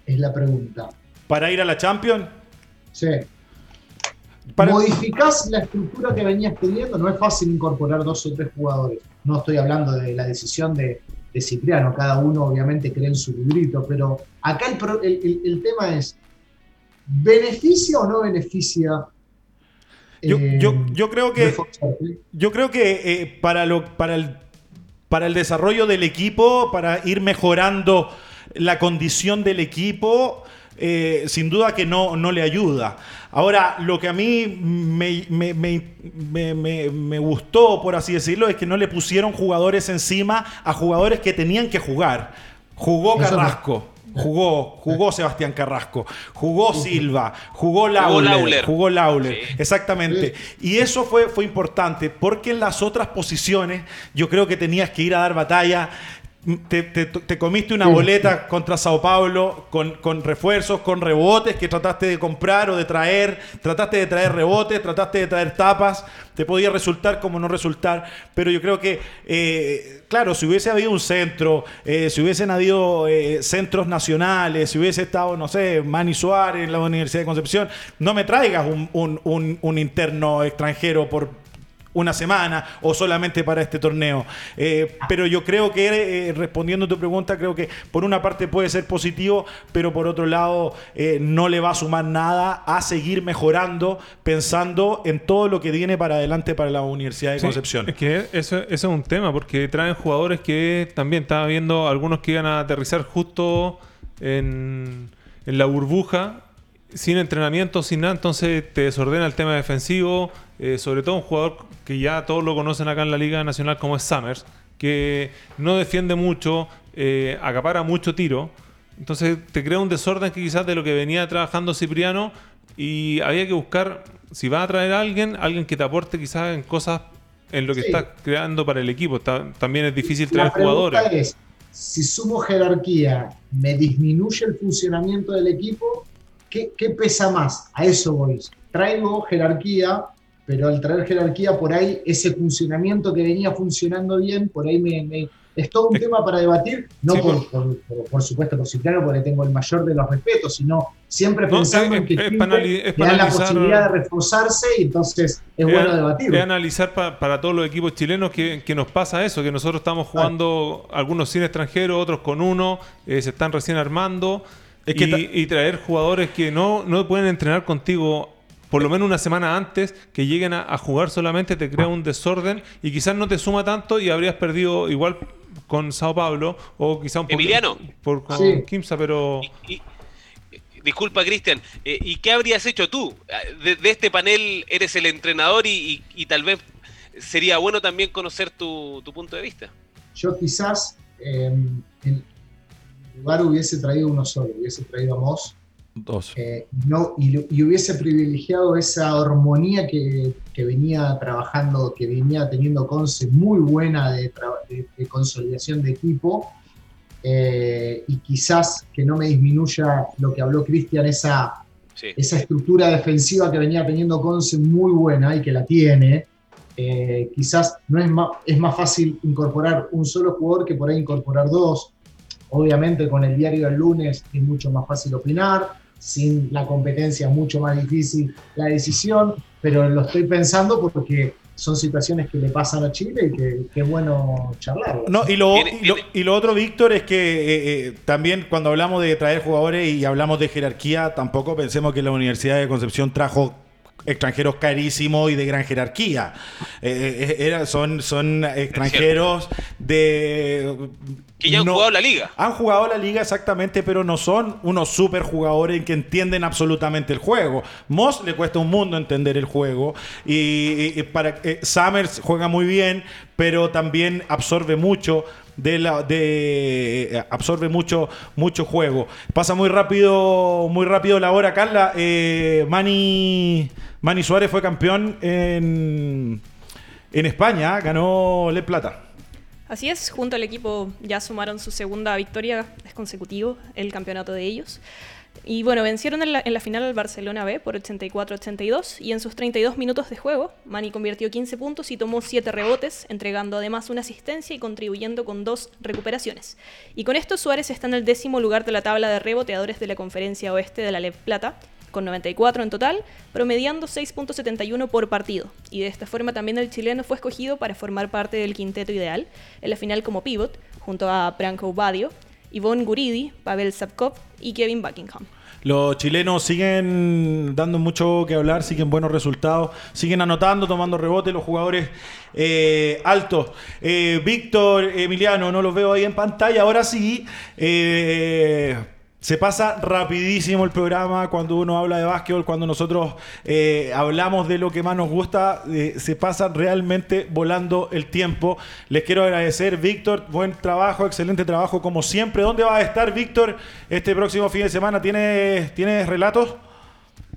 Speaker 4: Es la pregunta.
Speaker 1: ¿Para ir a la Champions?
Speaker 4: Sí. ¿Modificás la estructura que venías teniendo? No es fácil incorporar dos o tres jugadores. No estoy hablando de la decisión de, Cipriano, cada uno obviamente cree en su librito, pero acá el, tema es, ¿beneficia o no beneficia
Speaker 1: yo, creo que yo creo que eh, para lo para el para el desarrollo del equipo, para ir mejorando la condición del equipo, eh, sin duda que no, no le ayuda. Ahora, lo que a mí me, me, gustó, por así decirlo, es que no le pusieron jugadores encima a jugadores que tenían que jugar. Jugó Carrasco. Jugó, jugó Sebastián Carrasco, jugó Silva, jugó Lauler, jugó Lauler, exactamente. Y eso fue, fue importante porque en las otras posiciones yo creo que tenías que ir a dar batalla te, comiste una boleta contra Sao Paulo con, refuerzos, con rebotes que trataste de comprar o de traer, trataste de traer rebotes, trataste de traer tapas, te podía resultar como no resultar, pero yo creo que, eh, claro, si hubiese habido un centro, eh, si hubiesen habido eh, centros nacionales, si hubiese estado, no sé, Manny Suárez en la Universidad de Concepción, no me traigas un, un interno extranjero por una semana o solamente para este torneo. Eh, pero yo creo que, eh, respondiendo a tu pregunta, creo que por una parte puede ser positivo, pero por otro lado eh, no le va a sumar nada a seguir mejorando, pensando en todo lo que viene para adelante para la Universidad de
Speaker 3: Sí,
Speaker 1: Concepción.
Speaker 3: Es que eso, eso es un tema, porque traen jugadores que también estaba viendo algunos que iban a aterrizar justo en, en la burbuja, sin entrenamiento, sin nada, entonces te desordena el tema defensivo, eh, sobre todo un jugador que ya todos lo conocen acá en la Liga Nacional como es Summers, que no defiende mucho, eh, acapara mucho tiro, entonces te crea un desorden que quizás de lo que venía trabajando Cipriano y había que buscar, si va a traer a alguien, alguien que te aporte quizás en cosas en lo que
Speaker 4: Sí.
Speaker 3: está creando para el equipo. Ta- también es difícil
Speaker 4: La
Speaker 3: traer
Speaker 4: pregunta
Speaker 3: jugadores.
Speaker 4: es, si sumo jerarquía, ¿me disminuye el funcionamiento del equipo? ¿Qué, qué pesa más? A eso voy. Traigo jerarquía, pero al traer jerarquía, por ahí ese funcionamiento que venía funcionando bien, por ahí me, me- es todo un tema para debatir, no
Speaker 3: Sí,
Speaker 4: por, por, por- por supuesto por Cipriano, porque tengo el mayor de los respetos, sino siempre
Speaker 3: No,
Speaker 4: pensando
Speaker 3: es-
Speaker 4: en que
Speaker 3: es es
Speaker 4: le dan la posibilidad de reforzarse y entonces es bueno debatirlo.
Speaker 3: es analizar pa- para todos los equipos chilenos que, que nos pasa eso, que nosotros estamos jugando algunos sin extranjeros, otros con uno, eh, se están recién armando.
Speaker 1: Es que
Speaker 3: y, y traer jugadores que no, no pueden entrenar contigo por lo menos una semana antes, que lleguen a, a jugar solamente, te crea un desorden y quizás no te suma tanto y habrías perdido igual con Sao Paulo o quizás un poco
Speaker 6: Emiliano.
Speaker 3: por con
Speaker 4: Sí.
Speaker 3: Kimsa, pero
Speaker 6: Y- y- disculpa, Cristian, eh, ¿y qué habrías hecho tú? De, de este panel eres el entrenador y, y- y tal vez sería bueno también conocer tu, tu punto de vista.
Speaker 4: Yo quizás eh, en lugar hubiese traído uno solo, hubiese traído a Moss
Speaker 1: Dos.
Speaker 4: eh, no, y, hubiese privilegiado esa armonía que, que venía trabajando, que venía teniendo Conce muy buena de, tra- de- de consolidación de equipo, eh, y quizás que no me disminuya lo que habló Cristian, esa,
Speaker 6: Sí.
Speaker 4: esa estructura defensiva que venía teniendo Conce muy buena y que la tiene. eh, quizás no es más, es más fácil incorporar un solo jugador que por ahí incorporar dos. Obviamente con el diario del lunes es mucho más fácil opinar, sin la competencia mucho más difícil la decisión, pero lo estoy pensando porque son situaciones que le pasan a Chile y que, que es bueno charlarlo.
Speaker 1: No, y lo, y lo, y lo otro, Víctor, es que eh, eh, también cuando hablamos de traer jugadores y hablamos de jerarquía, tampoco pensemos que la Universidad de Concepción trajo extranjeros carísimos y de gran jerarquía. Eh, eh, era- son, son extranjeros de...
Speaker 6: Que ya han
Speaker 1: no-
Speaker 6: jugado la liga.
Speaker 1: Han jugado la liga exactamente, pero no son unos super jugadores que entienden absolutamente el juego. Moss le cuesta un mundo entender el juego y, y- y para eh, Summers juega muy bien, pero también absorbe mucho de la de eh, absorbe mucho mucho juego. Pasa muy rápido muy rápido la hora, Carla. Eh, Manny Manny Suárez fue campeón en en España, ganó Le Plata.
Speaker 2: Así es, junto al equipo ya sumaron su segunda victoria, es consecutivo el campeonato de ellos. Y bueno, vencieron en la, final al Barcelona B por 84-82 y en sus 32 minutos de juego, Mani convirtió 15 puntos y tomó 7 rebotes, entregando además una asistencia y contribuyendo con dos recuperaciones. Y con esto Suárez está en el décimo lugar de la tabla de reboteadores de la Conferencia Oeste de la LEP Plata, con 94 en total, promediando 6.71 por partido. Y de esta forma también el chileno fue escogido para formar parte del quinteto ideal en la final como pivot, junto a Branko Badio, Yvonne Guridi, Pavel Sapkov y Kevin Buckingham.
Speaker 1: Los chilenos siguen dando mucho que hablar, siguen buenos resultados, siguen anotando, tomando rebote los jugadores eh, altos. Eh, Víctor, Emiliano, no los veo ahí en pantalla. Ahora sí, eh, se pasa rapidísimo el programa cuando uno habla de básquetbol, cuando nosotros eh, hablamos de lo que más nos gusta, eh, se pasa realmente volando el tiempo. Les quiero agradecer, Víctor, buen trabajo, excelente trabajo como siempre. ¿Dónde va a estar, Víctor, este próximo fin de semana? ¿Tienes, ¿tienes relatos?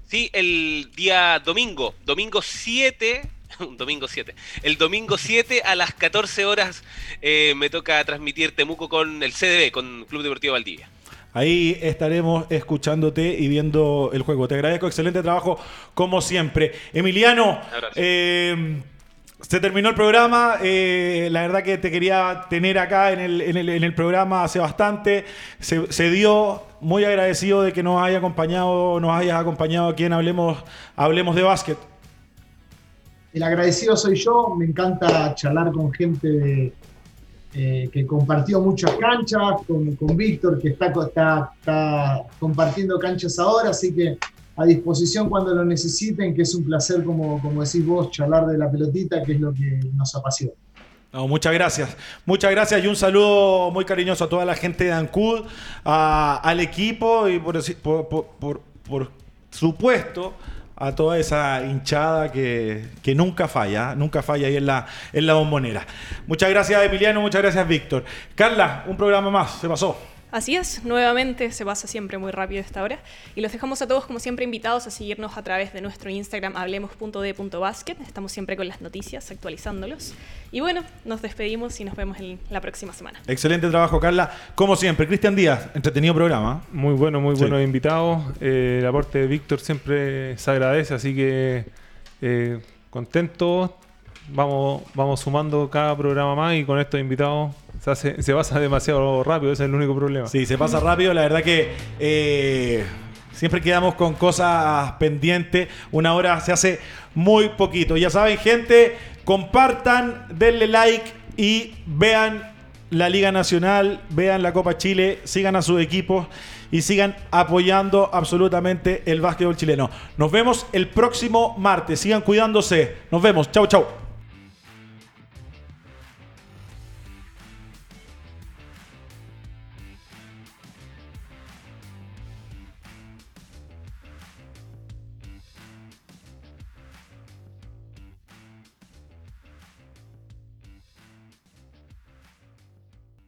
Speaker 6: Sí, el día domingo, domingo 7, un domingo 7, el domingo 7 a las 14 horas eh, me toca transmitir Temuco con el CDB, con Club Deportivo Valdivia.
Speaker 1: Ahí estaremos escuchándote y viendo el juego. Te agradezco, excelente trabajo como siempre. Emiliano, eh, se terminó el programa. eh, la verdad que te quería tener acá en el, en el- en el programa hace bastante. Se, se dio. Muy agradecido de que nos haya acompañado, nos hayas acompañado aquí en Hablemos, Hablemos de Básquet.
Speaker 4: el agradecido soy yo, me encanta charlar con gente eh, que compartió muchas canchas, con, con Víctor que está, está, compartiendo canchas ahora, así que a disposición cuando lo necesiten, que es un placer, como, como decís vos, charlar de la pelotita, que es lo que nos apasiona.
Speaker 1: No, muchas gracias. Muchas gracias y un saludo muy cariñoso a toda la gente de Ancud, al equipo y por, por, por, por, supuesto a toda esa hinchada que, que, nunca falla, nunca falla ahí en la, en la bombonera. Muchas gracias Emiliano, muchas gracias Víctor. Carla, un programa más, se pasó.
Speaker 2: Así es, nuevamente se pasa siempre muy rápido esta hora y los dejamos a todos como siempre invitados a seguirnos a través de nuestro Instagram hablemos.de.basket, estamos siempre con las noticias actualizándolos y bueno, nos despedimos y nos vemos en la próxima semana.
Speaker 1: Excelente trabajo Carla, como siempre, Cristian Díaz, entretenido programa.
Speaker 3: Muy bueno, muy sí. buenos invitados, eh, el aporte de Víctor siempre se agradece, así que eh, contento, vamos, vamos sumando cada programa más y con estos invitados se, pasa demasiado rápido, ese es el único problema.
Speaker 1: Sí, se pasa rápido. La verdad que eh, siempre quedamos con cosas pendientes. Una hora se hace muy poquito. Ya saben, gente, compartan, denle like y vean la Liga Nacional, vean la Copa Chile, sigan a sus equipos y sigan apoyando absolutamente el básquetbol chileno. Nos vemos el próximo martes. Sigan cuidándose. Nos vemos. Chau, chau.